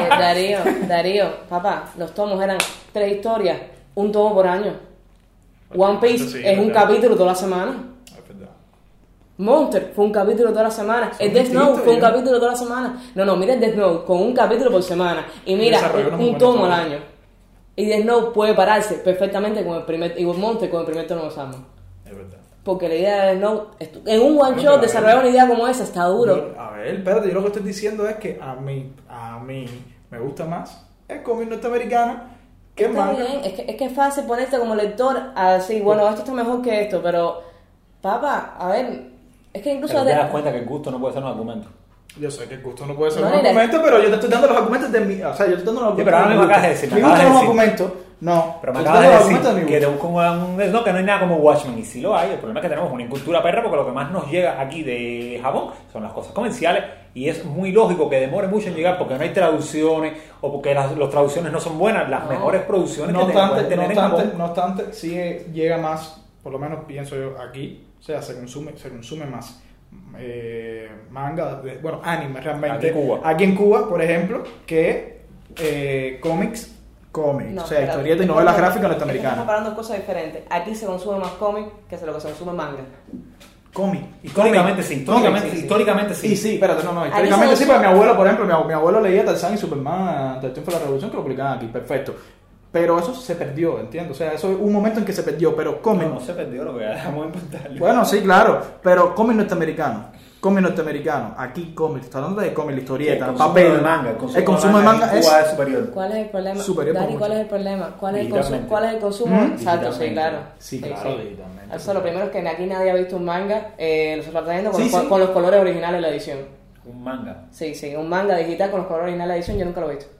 Speaker 2: Eh, Darío, Darío, papá, los tomos eran tres historias, un tomo por año. One Piece
Speaker 3: Sí,
Speaker 2: es un capítulo toda la semana. Monster fue un capítulo toda la semana. El Death Note fue un capítulo toda la semana. No, no, mira el Death Note con un capítulo por semana. Y mira, un, tomo al año. Y Death Note puede pararse perfectamente con el primer, y Monster con el primer tomo de Sandman.
Speaker 3: Es verdad.
Speaker 2: Porque la idea de Death Note, en un one shot desarrollar una idea como esa está duro.
Speaker 3: Yo- a ver, espérate, yo lo que estoy diciendo es que a mí, a mí me gusta más el cómic norteamericano que el
Speaker 2: Está
Speaker 3: manga.
Speaker 2: bien, es que, es que es fácil ponerte como lector a decir, bueno, esto está mejor que esto, pero, papá, a ver, es que incluso...
Speaker 1: Pero te
Speaker 2: de-
Speaker 1: das cuenta que el gusto no puede ser un argumento.
Speaker 3: Yo sé que el gusto no puede ser
Speaker 2: No,
Speaker 3: un
Speaker 2: la-
Speaker 3: argumento, pero yo te estoy dando los argumentos de mi. O sea, yo te estoy dando los
Speaker 1: Sí, pero ahora mismo
Speaker 3: mi
Speaker 1: acabas de decir, me
Speaker 3: Mi gusto no es
Speaker 1: de
Speaker 3: un
Speaker 1: decir.
Speaker 3: argumento. No.
Speaker 1: Pero me acabas de
Speaker 3: los
Speaker 1: decir
Speaker 3: argumentos de mi
Speaker 1: que, de
Speaker 3: gusto.
Speaker 1: un, un- no, que no hay nada como Watchmen. Y sí lo hay. El problema es que tenemos una incultura perra porque lo que más nos llega aquí de Japón son las cosas comerciales. Y es muy lógico que demore mucho en llegar porque no hay traducciones o porque las, las traducciones no son buenas. Las
Speaker 2: No.
Speaker 1: mejores producciones
Speaker 3: No
Speaker 1: que te
Speaker 3: obstante, no,
Speaker 1: tener en Japón.
Speaker 3: no obstante, sí llega más, por lo menos pienso yo aquí, o sea, se consume, se consume más eh, manga, de- bueno, anime realmente.
Speaker 1: Aquí en Cuba.
Speaker 3: Aquí en Cuba, por ejemplo, que eh, cómics, cómics,
Speaker 2: No,
Speaker 3: o sea, historietas y novelas
Speaker 2: Estamos-
Speaker 3: gráficas
Speaker 2: Estamos
Speaker 3: norteamericanas.
Speaker 2: comparando cosas diferentes. Aquí se consume más cómic que lo que se consume manga.
Speaker 3: Cómic.
Speaker 1: Históricamente sí, históricamente,
Speaker 3: sí, sí.
Speaker 1: históricamente sí.
Speaker 3: Sí, sí, espérate, no, no, históricamente
Speaker 2: se
Speaker 3: sí, porque mi
Speaker 2: consume-
Speaker 3: abuelo, por ejemplo, mi, ab- mi abuelo leía Tarzán y Superman del tiempo de la revolución que lo publicaban aquí, perfecto. Pero eso se perdió, ¿entiendes? O sea, eso es un momento en que se perdió, pero cómic.
Speaker 1: No, no se perdió lo que dejamos importarle.
Speaker 3: Bueno, sí, claro, pero cómic norteamericano. Cómic norteamericano. Aquí cómic, está hablando de cómic,
Speaker 1: el
Speaker 3: historieta,
Speaker 1: consumo
Speaker 3: papel.
Speaker 1: de manga, el consumo,
Speaker 3: el consumo de manga
Speaker 1: en
Speaker 3: es.
Speaker 1: Superior.
Speaker 2: ¿Cuál es el problema?
Speaker 3: Superior
Speaker 2: Dari, ¿cuál es el problema? ¿Cuál es el consumo? ¿Cuál es el consumo?
Speaker 3: ¿Mm?
Speaker 2: Exacto, sí, claro.
Speaker 3: Sí, claro, digitalmente.
Speaker 2: Eso lo primero es que aquí nadie ha visto un manga, eh, lo está trayendo con,
Speaker 3: Sí,
Speaker 2: los,
Speaker 3: sí.
Speaker 2: con los colores originales de la edición.
Speaker 1: Un manga.
Speaker 2: Sí, sí, un manga digital con los colores originales de la edición yo nunca lo he visto.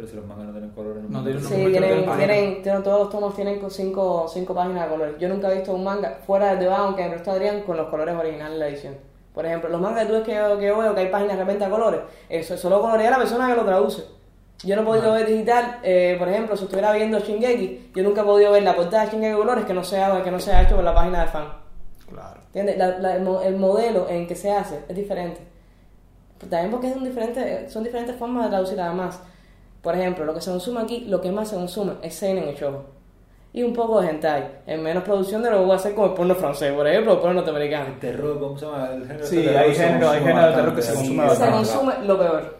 Speaker 1: Pero si los mangas no tienen colores.
Speaker 3: No tienen
Speaker 2: Sí, tienen,
Speaker 3: de página.
Speaker 2: tienen, tienen- todos los tomos tienen cinco, cinco páginas de colores. Yo nunca he visto un manga fuera del debajo que me prestó Adrián con los colores originales de la edición. Por ejemplo, los mangas que tú ves que yo, que yo veo que hay páginas de repente a colores, eso solo colorea la persona que lo traduce. Yo no he podido ver digital, eh, por ejemplo, si estuviera viendo Shingeki, yo nunca he podido ver la portada de Shingeki colores que no sea, que no sea hecho por la página de fan.
Speaker 3: Claro.
Speaker 2: ¿Entiendes? La- la- el, mo- el modelo en que se hace es diferente. También porque es un diferente, son diferentes formas de traducir además. Por ejemplo, lo que se consume aquí, lo que más se consume es seinen y shoujo. Y un poco de hentai, en menos producción de lo que voy a hacer con el porno francés, por ejemplo, o el porno norteamericano.
Speaker 1: El terror, ¿cómo se llama? El género
Speaker 3: Sí,
Speaker 1: de terror
Speaker 3: hay género- hay género de terror que se
Speaker 1: Sí,
Speaker 3: consume
Speaker 2: Se consume lo peor,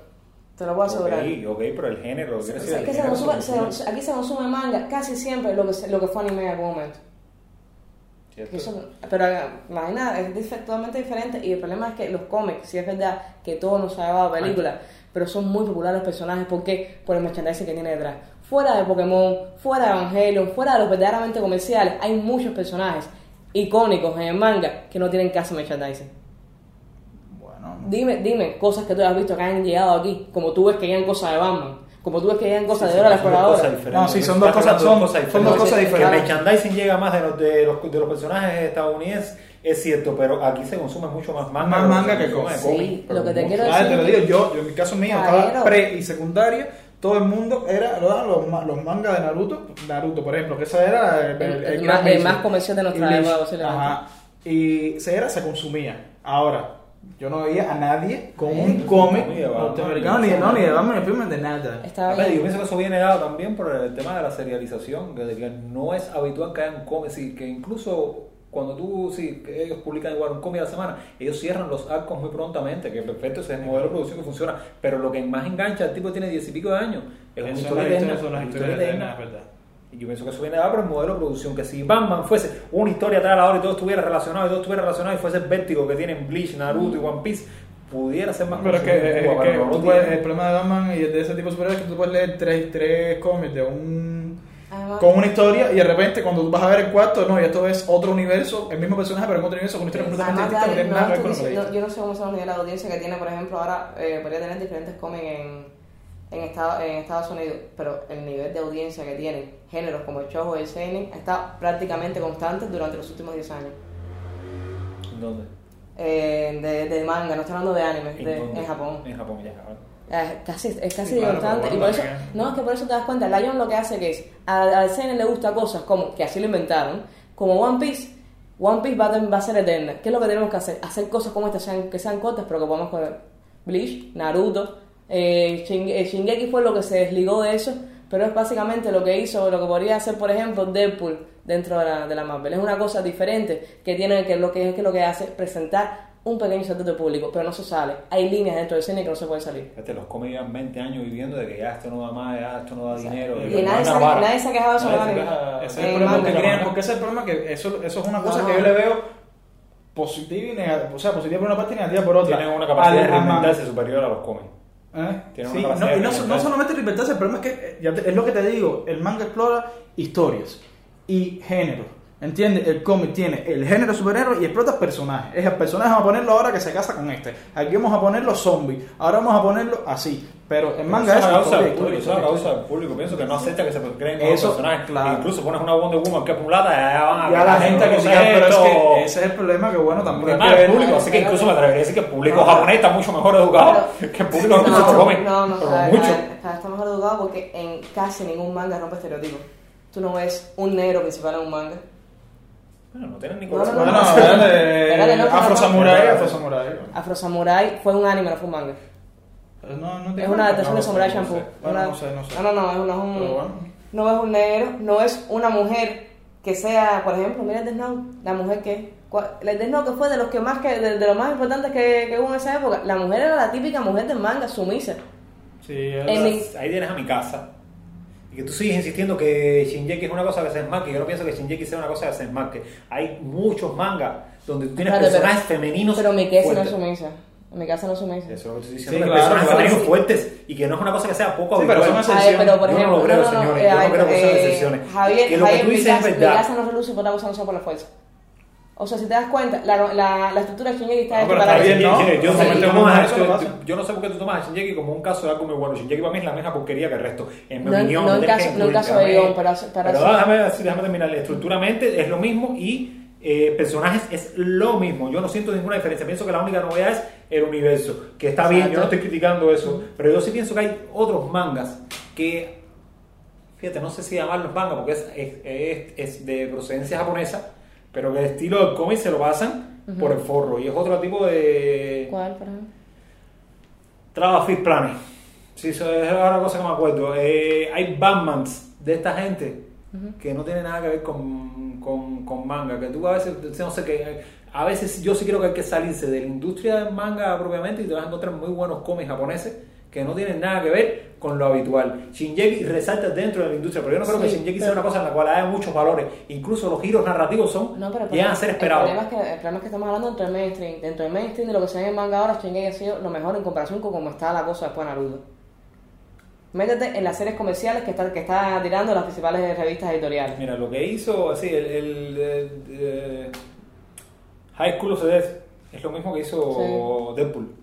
Speaker 2: te lo puedo asegurar.
Speaker 1: Ok, ok, pero el género, quiero decir,
Speaker 2: Es
Speaker 1: el
Speaker 2: que se
Speaker 1: género
Speaker 2: consume, se-
Speaker 1: consume.
Speaker 2: aquí se consume manga casi siempre lo que, se- lo que fue anime en algún momento. Pero eh, imagina, es dif- totalmente diferente y el problema es que los cómics, sí es verdad que todo nos ha llevado a películas, pero son muy populares los personajes porque por el merchandising que tiene detrás. Fuera de Pokémon, fuera de Evangelion, fuera de los verdaderamente comerciales, hay muchos personajes icónicos en el manga que no tienen casi merchandising.
Speaker 3: Bueno,
Speaker 2: Dime, dime cosas que tú has visto que han llegado aquí, como tú ves que llegan cosas de Batman, como tú ves que llegan cosas de Dora la
Speaker 1: son dos cosas
Speaker 2: Exploradora.
Speaker 1: diferentes.
Speaker 3: No, sí, son dos cosas-
Speaker 1: hablando de
Speaker 3: son- son dos
Speaker 2: cosas
Speaker 1: Que
Speaker 3: diferentes.
Speaker 1: el merchandising llega más de los, de los, de los personajes estadounidenses, es cierto, pero aquí se consume mucho más manga.
Speaker 3: Más manga
Speaker 1: se
Speaker 3: que
Speaker 1: cómic,
Speaker 2: Sí, lo que te
Speaker 1: mucho.
Speaker 2: quiero
Speaker 3: Ah, te lo
Speaker 2: decir-
Speaker 3: digo, yo, yo en mi caso mío, estaba pre y secundaria, todo el mundo era los, los mangas de Naruto, Naruto por ejemplo, que esa era el,
Speaker 2: El- más- más comercial de nuestra época.
Speaker 3: Y se era, se consumía. Ahora, yo no veía a nadie con
Speaker 2: Eh,
Speaker 3: un
Speaker 1: no
Speaker 3: cómic norteamericano, ni de no, ni de Batman, ni de nada.
Speaker 2: Estaba
Speaker 1: A ver,
Speaker 2: bien.
Speaker 1: yo pienso que eso viene dado también por el tema de la serialización, que, de que no es habitual que hayan cómics, sí, que incluso cuando tú, sí, ellos publican igual un cómic a la semana, ellos cierran los arcos muy prontamente, que perfecto, ese es el modelo de producción que funciona, pero lo que más engancha, el tipo tiene diez y pico de años, es una historia eterna,
Speaker 3: son las historias eternas, verdad.
Speaker 1: Y yo pienso que eso viene dado por el modelo de producción, que si Batman fuese una historia tal a la hora y todo estuviera relacionado y todo estuviera relacionado y fuese el vértigo que tienen Bleach, Naruto y One Piece, pudiera ser más
Speaker 3: Pero es que,
Speaker 1: en
Speaker 3: es
Speaker 1: Cuba,
Speaker 3: que
Speaker 1: pero no
Speaker 3: tú puedes- el problema de Batman y de ese tipo de superhéroes es que tú puedes leer tres, tres cómics de un Con una historia y de repente cuando tú vas a ver el cuarto, no, y esto es otro universo, el mismo personaje pero en otro universo con una historia completamente distinta, no
Speaker 2: no,
Speaker 3: ver con
Speaker 2: yo no sé cómo son los niveles de audiencia que tiene, por ejemplo, ahora eh, podría tener diferentes cómics en, en, Estados, en Estados Unidos, pero el nivel de audiencia que tienen géneros como el shoujo y el seinen está prácticamente constante durante los últimos 10 años.
Speaker 1: ¿Dónde?
Speaker 2: Eh, de, de manga, no estoy hablando de anime, de- en Japón.
Speaker 1: En Japón, ya.
Speaker 2: Eh, casi, es casi
Speaker 3: Sí,
Speaker 2: constante. y por eso, no, es que por eso te das cuenta, Lion lo que hace que es, al, al seinen le gusta cosas como, que así lo inventaron, como One Piece, One Piece va a, va a ser eterna. ¿Qué es lo que tenemos que hacer? Hacer cosas como estas, sean, que sean cortas, pero que podamos poner Bleach, Naruto, eh, eh, Shingeki fue lo que se desligó de eso, pero es básicamente lo que hizo, lo que podría hacer, por ejemplo, Deadpool dentro de la, de la Marvel. Es una cosa diferente que tiene que lo que es que lo que hace presentar un pequeño de público, pero no se sale. Hay líneas dentro del cine que no se puede salir.
Speaker 1: Fíjate, los cómics llevan 20 años viviendo de que ya esto no da más, ya esto no da dinero.
Speaker 3: Y
Speaker 1: que
Speaker 2: nadie
Speaker 1: no
Speaker 2: se ha- nadie se quejado de eso,
Speaker 1: Nadie
Speaker 3: Ese es el problema
Speaker 2: manga.
Speaker 3: que crean, porque ese es el problema que eso, eso es una cosa
Speaker 2: No.
Speaker 3: que yo le veo positiva y negativa, o sea, positiva por una parte y negativa por otra.
Speaker 1: Tienen una capacidad de reinventarse superior a los cómics.
Speaker 3: ¿Eh?
Speaker 1: Tiene
Speaker 3: Sí,
Speaker 1: una
Speaker 3: no,
Speaker 1: capacidad
Speaker 3: y
Speaker 1: de
Speaker 3: no, no
Speaker 1: reinventarse.
Speaker 3: solamente reinventarse, el problema es que eh, ya te- es lo que te digo, el manga explora historias y género. ¿Entiendes? El cómic tiene el género superhéroe y explota personajes. Es el personaje, vamos a ponerlo ahora que se casa con este. Aquí vamos a ponerlo zombie. Ahora vamos a ponerlo así. Pero el manga
Speaker 1: eso
Speaker 3: es
Speaker 1: es a causa
Speaker 3: historia,
Speaker 1: del público,
Speaker 3: historia,
Speaker 1: eso es a
Speaker 3: historia.
Speaker 1: causa del público. Pienso que no acepta que se creen nuevos
Speaker 3: Eso,
Speaker 1: personajes.
Speaker 3: claro.
Speaker 1: Incluso pones una Wonder Woman que es mulata, ya van a
Speaker 3: Ya la gente que sí, pero es que ese es el problema que bueno también
Speaker 1: problema
Speaker 3: ver-
Speaker 1: público, así que incluso me atrevería a decir que el público
Speaker 3: No.
Speaker 1: japonés está mucho mejor educado
Speaker 2: Pero-
Speaker 1: que el público que
Speaker 2: no, no,
Speaker 1: mucho.
Speaker 2: está mejor educado porque en casi ningún manga rompe estereotipos. Tú no ves un negro principal en un manga.
Speaker 1: Bueno, no tienen ni
Speaker 2: No, no,
Speaker 1: corazón.
Speaker 2: no, no.
Speaker 3: eh, Afro. Samurai, Afro Samurai.
Speaker 2: Afro Samurai fue un anime, no fue un manga.
Speaker 3: No, no tiene
Speaker 2: Es una adaptación de Samurai Shampoo.
Speaker 3: no sé, no sé.
Speaker 2: No, no, no, es, un, no es un negro, no es una mujer que sea, por ejemplo, mira el Note, la mujer que... El Note que fue de los que más que de, de los más importantes que, que hubo en esa época. La mujer era la típica mujer del manga, sumisa.
Speaker 3: Sí,
Speaker 2: mi-
Speaker 1: Ahí tienes a mi casa. Y que tú sigues insistiendo que Shinjeki es una cosa que se enmarque. Yo no pienso que Shinjeki sea una cosa que se enmarque. Hay muchos mangas donde tú tienes
Speaker 2: Espérate,
Speaker 1: personajes
Speaker 2: pero-
Speaker 1: femeninos.
Speaker 2: Pero mi casa no sumisa. Mi casa no sumisa.
Speaker 1: Eso es lo que estoy diciendo.
Speaker 3: Sí,
Speaker 1: que
Speaker 3: claro,
Speaker 1: personajes
Speaker 3: claro,
Speaker 1: femeninos
Speaker 2: sí.
Speaker 1: fuertes y que no es una cosa que sea poco
Speaker 3: Sí, pero
Speaker 1: habitual.
Speaker 3: son
Speaker 2: A ver, pero por
Speaker 1: Yo
Speaker 2: ejemplo,
Speaker 1: no lo creo,
Speaker 2: no, no,
Speaker 1: señores.
Speaker 2: no,
Speaker 1: Yo no
Speaker 2: eh,
Speaker 1: creo que sean
Speaker 2: eh,
Speaker 1: excepciones.
Speaker 2: Javier,
Speaker 1: Que lo que
Speaker 2: Javier,
Speaker 1: tú
Speaker 2: mi
Speaker 1: dices es
Speaker 2: casa, mi
Speaker 1: verdad.
Speaker 2: casa no reluce por otra cosa, no sea por la fuerza. O sea, si te das cuenta, la, la, la estructura de Shingeki está
Speaker 3: No, pero está
Speaker 2: eso.
Speaker 3: bien, ¿no?
Speaker 1: Yo,
Speaker 3: Sí.
Speaker 1: tú
Speaker 3: Eso
Speaker 1: a-
Speaker 3: pasa.
Speaker 1: yo no sé por qué tú tomas a Shinjeki como un caso de algo muy bueno. Shinjeki para mí es la misma porquería que el resto. En mi
Speaker 2: No en-
Speaker 1: opinión,
Speaker 2: no en caso- no en caso de guion, pero
Speaker 1: pero
Speaker 2: hacer-
Speaker 1: déjame, decir- déjame terminar. Estructuralmente es lo mismo y eh, personajes es lo mismo. Yo no siento ninguna diferencia. Pienso que la única novedad es el universo. Que está bien, yo no
Speaker 2: Exacto.
Speaker 1: estoy criticando eso. Pero yo sí pienso que hay otros mangas que fíjate, no sé si llamarlos manga porque es, es, es- es de procedencia japonesa, pero que el estilo del cómic se lo pasan por el forro y es otro tipo de
Speaker 2: ¿Cuál, por ejemplo?
Speaker 1: Traba Fish Planet. Sí, eso es una cosa que me acuerdo. Eh, hay Batmans de esta gente que no tiene nada que ver con, con, con manga. Que tú a veces, no sé, que a veces yo sí creo que hay que salirse de la industria del manga propiamente y te vas a encontrar muy buenos cómics japoneses que no tienen nada que ver con lo habitual. Shinjeki resalta dentro de la industria, pero yo no creo que Shinjeki sea una cosa en la cual haya muchos valores. Incluso los giros narrativos son
Speaker 2: No, pero
Speaker 1: llegan a ser
Speaker 2: El
Speaker 1: esperados.
Speaker 2: problema, es que, el problema es que estamos hablando dentro del mainstream. Dentro del mainstream de lo que se ve en manga ahora, Shingeki ha sido lo mejor en comparación con cómo está la cosa después de Naruto. Métete en las series comerciales que está, que está tirando las principales revistas editoriales.
Speaker 1: Mira, lo que hizo, sí, el, el, el, eh, High School of es lo mismo que hizo Deadpool.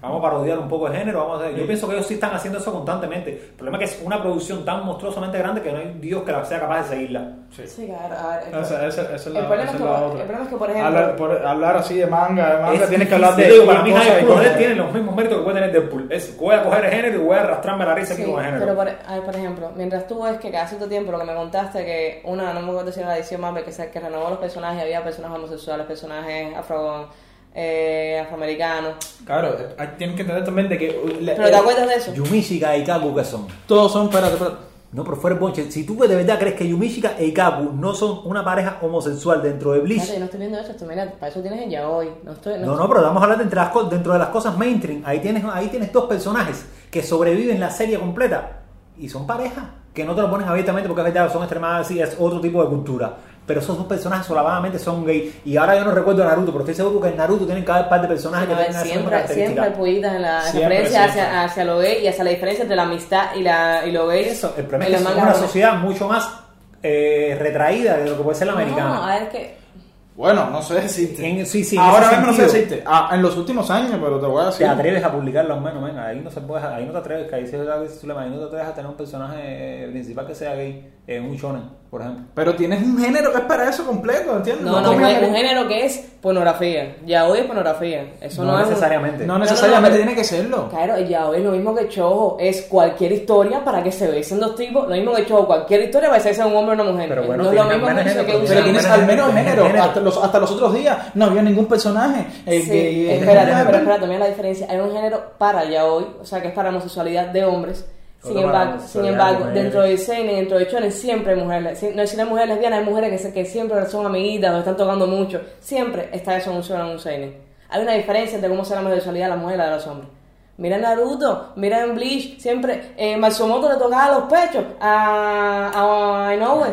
Speaker 1: Vamos a parodiar un poco el género, vamos a hacer- Yo pienso que ellos sí están haciendo eso constantemente. El problema es que es una producción tan monstruosamente grande que no hay Dios que la sea capaz de seguirla.
Speaker 3: Sí.
Speaker 2: Sí, claro. a ver, el-
Speaker 3: Esa, esa- esa es la,
Speaker 2: El problema es que-
Speaker 3: la
Speaker 2: el
Speaker 3: otra.
Speaker 2: problema es que, por ejemplo-
Speaker 3: hablar, por- hablar así de manga, de manga
Speaker 1: Es
Speaker 3: tienes que hablar de.
Speaker 1: digo, para mí. Dead tiene los mismos méritos que puede tener Deadpool. Es, voy a coger el género y voy a arrastrarme la risa aquí
Speaker 2: Sí,
Speaker 1: con el género.
Speaker 2: pero por, a ver, por ejemplo, mientras tú ves que cada cierto tiempo lo que me contaste que una, no me acuerdo si era la edición Marvel que, se, que renovó los personajes, había personajes homosexuales, personajes afro, eh, afroamericanos.
Speaker 3: Claro, hay- tienen que entender también de que. uh,
Speaker 2: ¿Pero te
Speaker 3: eh,
Speaker 2: acuerdas de eso?
Speaker 5: Yumishika y Kaku, ¿qué son?
Speaker 3: Todos son, espérate, espérate.
Speaker 5: No, pero fuera el bonche. Si tú de verdad crees que Yumishika y Kaku no son una pareja homosexual dentro de Bleach,
Speaker 2: Espérate, yo no estoy viendo eso, esto, mira, para eso tienes el yaoi. No estoy,
Speaker 5: No, no, pero vamos a hablar de entre las co- dentro de las cosas mainstream. Ahí tienes, ahí tienes dos personajes que sobreviven la serie completa y son pareja. Que no te lo pones abiertamente porque es verdad, son extremadas y es otro tipo de cultura. Pero esos dos personajes solamente son gay. Y ahora yo no recuerdo a Naruto, pero estoy seguro que en Naruto tienen cada par de personajes que
Speaker 2: A ver,
Speaker 5: tienen
Speaker 2: siempre, siempre en la
Speaker 3: Siempre,
Speaker 2: referencia
Speaker 3: siempre.
Speaker 2: hacia, hacia lo gay y hacia la diferencia entre la amistad y, la, y lo gay.
Speaker 5: Eso, el problema es que es una sociedad mucho más eh, retraída de lo que puede ser la
Speaker 2: No,
Speaker 5: americana.
Speaker 2: a ver que.
Speaker 3: Bueno, no sé decirte.
Speaker 5: En- sí,
Speaker 3: Ahora mismo no sé decirte. Ah, en los últimos años, pero te voy a decir.
Speaker 5: te atreves a publicarlo al menos, venga, ahí no se puede, ahí no te atreves, que ahí es es problema, ahí no te atreves a tener un personaje eh, principal que sea gay, en un shonen, por ejemplo.
Speaker 3: Pero tienes un género que es para eso completo, ¿entiendes?
Speaker 2: No, no, un,
Speaker 3: tienes-
Speaker 2: un género que es pornografía. Yaoi es pornografía. Eso no,
Speaker 5: no
Speaker 2: es. un-
Speaker 5: necesariamente.
Speaker 3: No
Speaker 2: no,
Speaker 3: necesariamente tiene que serlo.
Speaker 2: Claro, yaoi es lo mismo que chojo. Es cualquier historia para que se besen dos tipos. Lo mismo que chojo. Cualquier historia para que sea un hombre o una mujer.
Speaker 5: Pero bueno,
Speaker 2: no es lo mismo que
Speaker 5: género,
Speaker 2: que un
Speaker 3: Pero tienes al menos
Speaker 5: género,
Speaker 3: género.
Speaker 5: género.
Speaker 3: Hasta los, hasta los otros días no había ningún personaje. eh,
Speaker 2: Sí,
Speaker 3: que-
Speaker 2: espérate, pero espérate, mira la diferencia. Hay un género para yaoi, o sea que es para homosexualidad de hombres. Sin embargo, sin embargo
Speaker 5: de
Speaker 2: dentro del seinen, dentro de shonen, siempre hay mujeres. Si, no, si no hay mujeres lesbianas, hay mujeres que, se- que siempre son amiguitas o están tocando mucho. Siempre está eso en un en un seinen. Hay una diferencia entre cómo será la homosexualidad de las mujeres y la de los hombres. Mira Naruto, mira en Bleach, siempre eh, Matsumoto le tocaba los pechos a, a Inoue.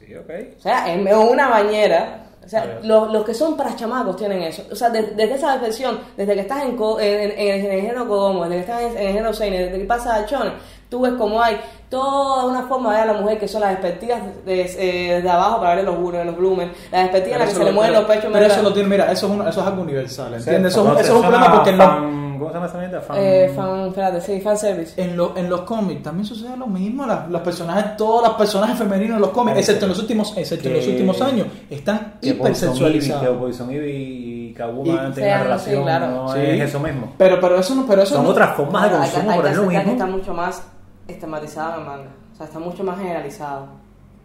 Speaker 1: Sí.
Speaker 2: O sea, es una bañera. O sea,
Speaker 1: Claro.
Speaker 2: los, los que son para chamacos tienen eso. O sea, de- desde esa definición, desde que estás en, co- en, en- en el género Kodomo, desde que estás en, el género Seinen, desde que pasa a Shonen, tú ves como hay toda una forma de ver a la mujer que son las perspectivas de- eh, desde abajo para ver los, blu- los blumen, las perspectivas en las que se le mueven
Speaker 3: pero-
Speaker 2: los pechos.
Speaker 3: Pero
Speaker 2: mira,
Speaker 3: eso lo tiene, mira, eso es, un- eso es algo universal, ¿entiendes?
Speaker 5: Sí,
Speaker 3: eso, es eso es un problema porque en los,
Speaker 5: fan- ¿Cómo se llama esa mierda? Fan-
Speaker 2: eh, fan, espérate, sí, fanservice.
Speaker 3: en, lo- en los cómics también sucede lo mismo. Las, los personajes, todos los personajes femeninos en los cómics,
Speaker 5: Sí,
Speaker 3: excepto
Speaker 5: sí.
Speaker 3: en los últimos, excepto en los últimos años, están hipersexualizados.
Speaker 5: Poison Ivy y tenido una
Speaker 2: Sí,
Speaker 5: relación,
Speaker 2: claro.
Speaker 5: no
Speaker 3: Sí.
Speaker 5: es eso mismo.
Speaker 3: Pero, pero eso no, pero eso
Speaker 5: Son
Speaker 3: no-
Speaker 5: otras formas de consumo,
Speaker 2: hay
Speaker 5: pero es lo mismo.
Speaker 2: está mucho más estigmatizado en el manga. O sea, está mucho más generalizado.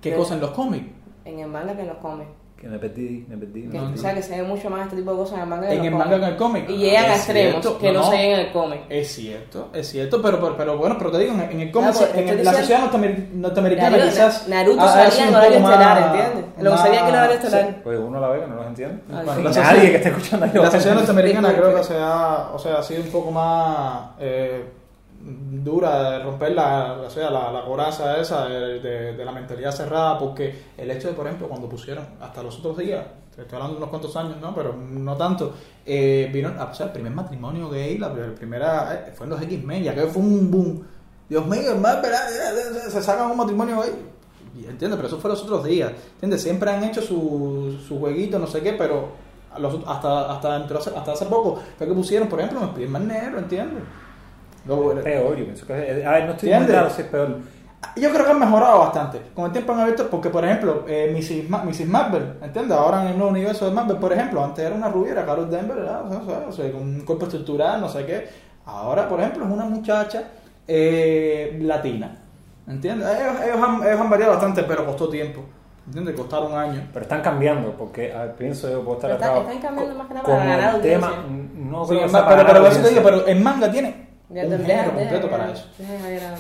Speaker 3: ¿Qué cosa en los cómics?
Speaker 2: En el manga que en los cómics.
Speaker 5: Que me perdí, me perdí.
Speaker 2: Que,
Speaker 5: perdí.
Speaker 2: o sea, que se ve mucho más este tipo de cosas en el manga que
Speaker 3: En el
Speaker 2: cómics.
Speaker 3: manga que en el cómic.
Speaker 2: Y llegan a extremos
Speaker 3: cierto,
Speaker 2: que no,
Speaker 3: no,
Speaker 2: se
Speaker 3: no.
Speaker 2: ven en el cómic.
Speaker 3: Es cierto, es cierto, pero, pero, pero bueno, pero te digo, en, en el cómic,
Speaker 2: Ah, pues,
Speaker 3: en la sociedad norteamer- norteamericana
Speaker 2: Naruto,
Speaker 3: quizás...
Speaker 2: Naruto
Speaker 3: ha
Speaker 2: salía en horario estelar,
Speaker 3: más-
Speaker 2: ¿entiendes? Lo que salía que en horario estelar.
Speaker 5: Pues uno la ve que no los entiende.
Speaker 2: Ah,
Speaker 3: Bueno,
Speaker 2: sí.
Speaker 3: la
Speaker 5: Y
Speaker 3: sociedad-
Speaker 5: nadie que esté escuchando ahí
Speaker 3: La sociedad norteamericana creo que se ha, o sea, ha sido un poco más eh, dura de romper la, o sea, la, la coraza esa de, de- la mentalidad cerrada, porque el hecho de, por ejemplo, cuando pusieron hasta los otros días, estoy hablando de unos cuantos años, ¿no? Pero no tanto, eh, vino, o sea, el primer matrimonio gay, la primera, eh, fue en los X-Men, ya que fue un boom. Dios mío, más, se sacan un matrimonio gay. ¿Entiendes? Pero eso fue los otros días. ¿Entiendes? Siempre han hecho su, su jueguito, no sé qué, pero los- hasta, hasta, hasta hace poco fue que pusieron, por ejemplo, me más negro, ¿entiendes?
Speaker 5: Es peor, yo pienso que es- A ver, no estoy claro si es peor.
Speaker 3: yo creo que han mejorado bastante. Con el tiempo han abierto, porque por ejemplo, eh, Mrs. Ma- Mrs. Marvel, ¿entiendes? Ahora en el nuevo universo de Marvel, por ejemplo, antes era una rubia, era Carol Denver, ¿verdad? O sea, o sea, o sea, con un cuerpo estructural, no sé qué. Ahora, por ejemplo, es una muchacha eh, latina. ¿Entiendes? Ellos, ellos han, ellos han variado bastante, pero costó tiempo. ¿Entiendes? Costaron años.
Speaker 5: Pero están cambiando, porque a ver, pienso yo, puedo estar
Speaker 2: Pero están cambiando más que nada para ganar
Speaker 5: el tema,
Speaker 2: audiencia.
Speaker 5: no
Speaker 3: Sí, pero, pero, eso te digo,
Speaker 5: audiencia.
Speaker 3: pero en manga tiene
Speaker 2: Ya
Speaker 3: un
Speaker 2: te-
Speaker 3: género
Speaker 2: deja-
Speaker 3: completo
Speaker 2: deja
Speaker 3: para
Speaker 2: que-
Speaker 3: eso.
Speaker 2: deja que era-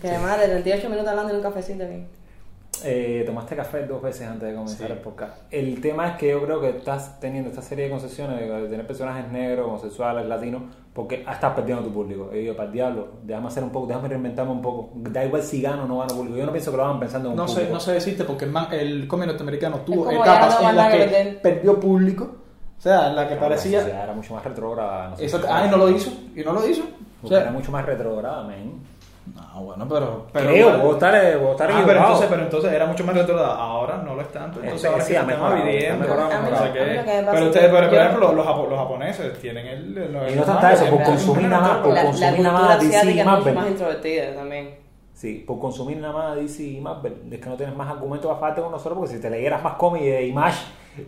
Speaker 2: Que además de 38 minutos hablando en un cafecito aquí.
Speaker 1: Eh, tomaste café dos veces antes de comenzar
Speaker 3: Sí.
Speaker 1: el podcast. El tema es que yo creo que estás teniendo esta serie de concesiones de tener personajes negros, homosexuales, latinos, porque estás perdiendo tu público. Y yo, para el diablo, déjame hacer un poco, déjame reinventarme un poco. Da igual si gano o no gano público. Yo no pienso que lo hagan pensando en un
Speaker 3: No sé, no sé decirte porque el, man- el cómic norteamericano tuvo etapas
Speaker 2: no
Speaker 3: en las que perdió público. O sea, en la que
Speaker 1: la
Speaker 3: parecía.
Speaker 1: sociedad era mucho más retrógrada. No sé
Speaker 3: Eso,
Speaker 1: si-
Speaker 3: ah, y no lo hizo. Y no lo hizo. O
Speaker 1: porque
Speaker 3: sea,
Speaker 1: era mucho más retrógrada, man.
Speaker 3: no, bueno, pero. pero
Speaker 1: Creo, estar, estar
Speaker 3: Ah, pero
Speaker 1: equivocado.
Speaker 3: entonces, pero entonces era mucho más retrógrada. Ahora no lo es tanto. Entonces ahora
Speaker 1: sí, mejorado,
Speaker 3: viviendo. no Pero
Speaker 2: es
Speaker 3: ustedes, pero, por ejemplo, los, japo- los japoneses tienen el. el-
Speaker 1: Y no tanto eso, por consumir nada más, por
Speaker 2: La, la
Speaker 1: consumir nada más DC Marvel.
Speaker 2: más introvertida también.
Speaker 1: Sí, por consumir nada más DC y Marvel. Es que no tienes más argumentos a falta con nosotros, porque si te leyeras más cómics de Image,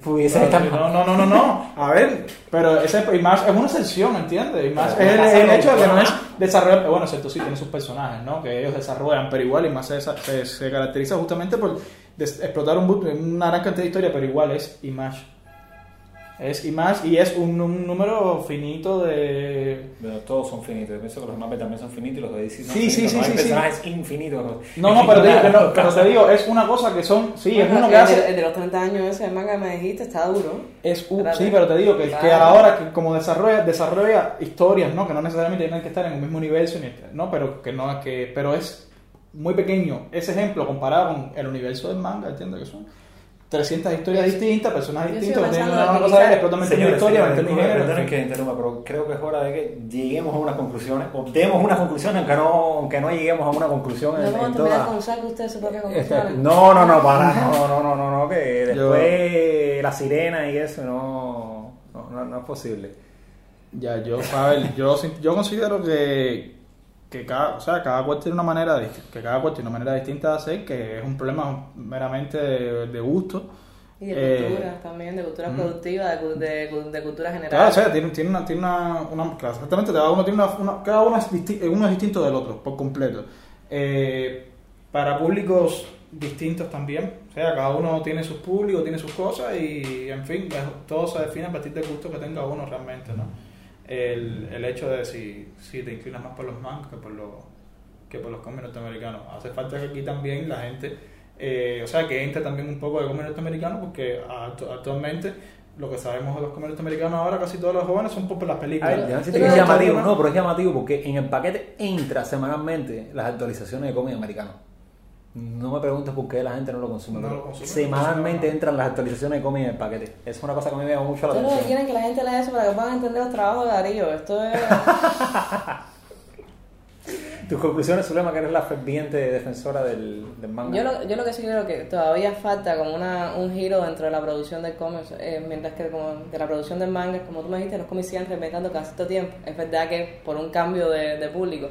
Speaker 1: pudiese
Speaker 3: No,
Speaker 1: estar
Speaker 3: no, no, no, no, no. A ver, pero ese Image es una excepción, ¿entiendes? Es el, hecho de que no es desarrollar. Bueno, cierto, sí, tiene sus personajes, ¿no? Que ellos desarrollan, pero igual Image se, se, se caracteriza justamente por explotar un, una gran cantidad de historia, pero igual es Image. Es Image y es un, un número finito de.
Speaker 1: Pero todos son finitos. Yo pienso que los Marvel también son finitos y los de DC son
Speaker 3: Sí, sí,
Speaker 1: finitos.
Speaker 3: sí,
Speaker 1: no hay
Speaker 3: sí, sí.
Speaker 1: personajes infinitos.
Speaker 3: No, no, pero te, digo, que no, pero te digo, es una cosa que son. Sí, es
Speaker 2: Bueno,
Speaker 3: uno
Speaker 2: el
Speaker 3: que
Speaker 2: de-
Speaker 3: hace.
Speaker 2: El de los 30 años ese manga que me dijiste está duro.
Speaker 3: Es un, sí, pero te digo que, que a la
Speaker 2: Claro.
Speaker 3: hora que como desarrolla, desarrolla historias, ¿no? Que no necesariamente tienen que estar en un mismo universo, ni- ¿no? Pero que no es que, pero es muy pequeño. Ese ejemplo comparado con el universo del manga, entiendo que son 300 historias distintas,
Speaker 2: yo sigo
Speaker 3: que tienen una
Speaker 2: que
Speaker 3: cosa de
Speaker 2: quizás-
Speaker 3: explotan una historia,
Speaker 1: señores,
Speaker 3: 20
Speaker 1: disculpen,
Speaker 3: géneros,
Speaker 1: perdonen
Speaker 3: en fin.
Speaker 1: que interrumpa, pero creo que es hora de que lleguemos a unas conclusiones, o demos unas conclusiones, aunque no, aunque no lleguemos a una conclusión
Speaker 2: No
Speaker 1: en,
Speaker 2: vamos
Speaker 1: en
Speaker 2: terminar
Speaker 1: toda...
Speaker 2: con saco usted su propia
Speaker 1: Este,
Speaker 2: conclusión.
Speaker 1: no, no, no, para, no, no, no, no, no, que
Speaker 3: Yo-
Speaker 1: después la sirena y eso no, no, no, no es posible.
Speaker 3: Ya, yo, a ver, yo, yo considero que, que cada, o sea, cada cual tiene una manera dist- que cada cual tiene una manera distinta de hacer, que es un problema meramente de, de gusto.
Speaker 2: Y de
Speaker 3: Eh,
Speaker 2: cultura también, de cultura
Speaker 3: mm.
Speaker 2: productiva, de, de, de cultura general.
Speaker 3: Claro, o sea, tiene, tiene una, tiene una, una- claro, exactamente, cada uno tiene una, una- cada uno es, disti- uno es distinto del otro, por completo. Eh, para públicos distintos también, o sea, cada uno tiene sus públicos, tiene sus cosas y, en fin, todo se define a partir del gusto que tenga uno realmente, ¿no? El, el hecho de si, si te inclinas más por los mangas que por los, que por los cómics norteamericanos. Hace falta que aquí también la gente, eh, o sea, que entre también un poco de cómics norteamericanos porque actu- actualmente lo que sabemos de los cómics norteamericanos ahora casi todos los jóvenes son por las
Speaker 1: A
Speaker 3: películas.
Speaker 1: ver, ya no sé si
Speaker 2: Pero
Speaker 1: es llamativo,
Speaker 3: no.
Speaker 1: no, pero es llamativo porque en el paquete entra semanalmente las actualizaciones de cómics americanos. No me preguntes por qué la gente no lo consume.
Speaker 3: No lo consume,
Speaker 1: semanalmente
Speaker 3: no
Speaker 1: entran las actualizaciones de cómics en el paquete. Es una cosa que a mí me llama mucho la atención.
Speaker 2: quieren que la gente lea eso para que puedan entender los trabajos de Darío. Esto es.
Speaker 1: Tus conclusiones, Zulema, que eres la ferviente defensora del, del manga.
Speaker 2: Yo lo, yo lo que sí creo que todavía falta como una, un giro dentro de la producción del cómic, eh, mientras que como de la producción del manga, como tú me dijiste, los cómics siguen reinventando cada cierto tiempo. Es verdad que por un cambio de, de público,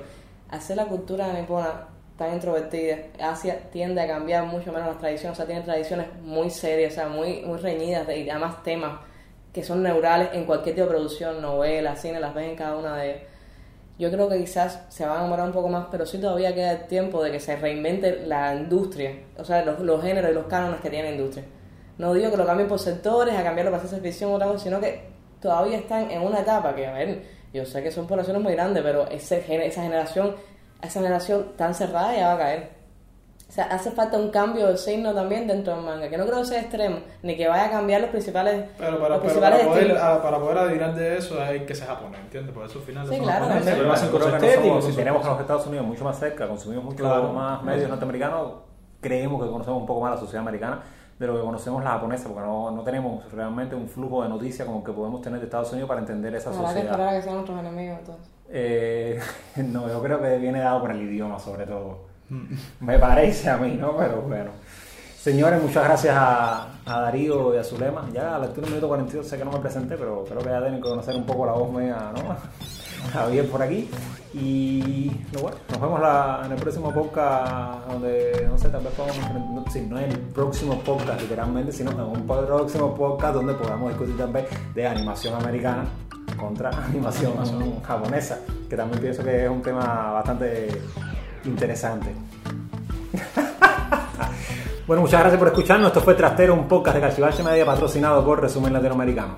Speaker 2: hacer la cultura nipona tan introvertida, Asia tiende a cambiar mucho menos las tradiciones, o sea, tiene tradiciones muy serias, o sea, muy, muy reñidas y además temas que son neurales en cualquier tipo de producción, novela, cine, las ven en cada una de ellas. Yo creo que quizás se va a demorar un poco más, pero sí todavía queda el tiempo de que se reinvente la industria, o sea, los, los géneros y los cánones que tiene la industria. No digo que lo cambien por sectores, a cambiarlo para hacer ficción o cosa, sino que todavía están en una etapa que, a ver, yo sé que son poblaciones muy grandes, pero ese, esa generación, esa generación tan cerrada ya va a caer. O sea, hace falta un cambio de signo también dentro del manga, que no creo que sea extremo, ni que vaya a cambiar los principales,
Speaker 3: Pero para,
Speaker 2: los
Speaker 3: pero
Speaker 2: principales
Speaker 3: para, poder, a- para poder adivinar de eso hay que ser japonés, ¿entiendes? Por eso al final
Speaker 2: Sí, claro,
Speaker 3: japoneses,
Speaker 2: sí.
Speaker 1: Que que no
Speaker 3: estética,
Speaker 1: somos- si tenemos a los Estados Unidos mucho más cerca, consumimos mucho
Speaker 3: Claro.
Speaker 1: más medios norteamericanos, creemos que conocemos un poco más la sociedad americana de lo que conocemos la japonesa, porque no, no tenemos realmente un flujo de noticias como el que podemos tener de Estados Unidos para entender esa
Speaker 2: que
Speaker 1: sociedad.
Speaker 2: esperar a que sean nuestros enemigos entonces.
Speaker 1: Eh, no, yo creo que viene dado por el idioma, sobre todo.
Speaker 3: Mm.
Speaker 1: Me parece a mí, ¿no? Pero bueno. Señores, muchas gracias a, a Darío y a Zulema. Ya a la altura del minuto 42 sé que no me presenté, pero creo que ya tienen que conocer un poco la voz mía, ¿no? Javier por aquí. Y no, bueno, nos vemos la- en el próximo podcast, donde, no sé, tal vez podamos, no, sí, no en el próximo podcast literalmente, sino en un próximo podcast donde podamos discutir también de animación americana contra animación japonesa, que también pienso que es un tema bastante interesante. bueno, muchas gracias por escucharnos. Esto fue Trastero, un podcast de Cachivache Media patrocinado por Resumen Latinoamericano.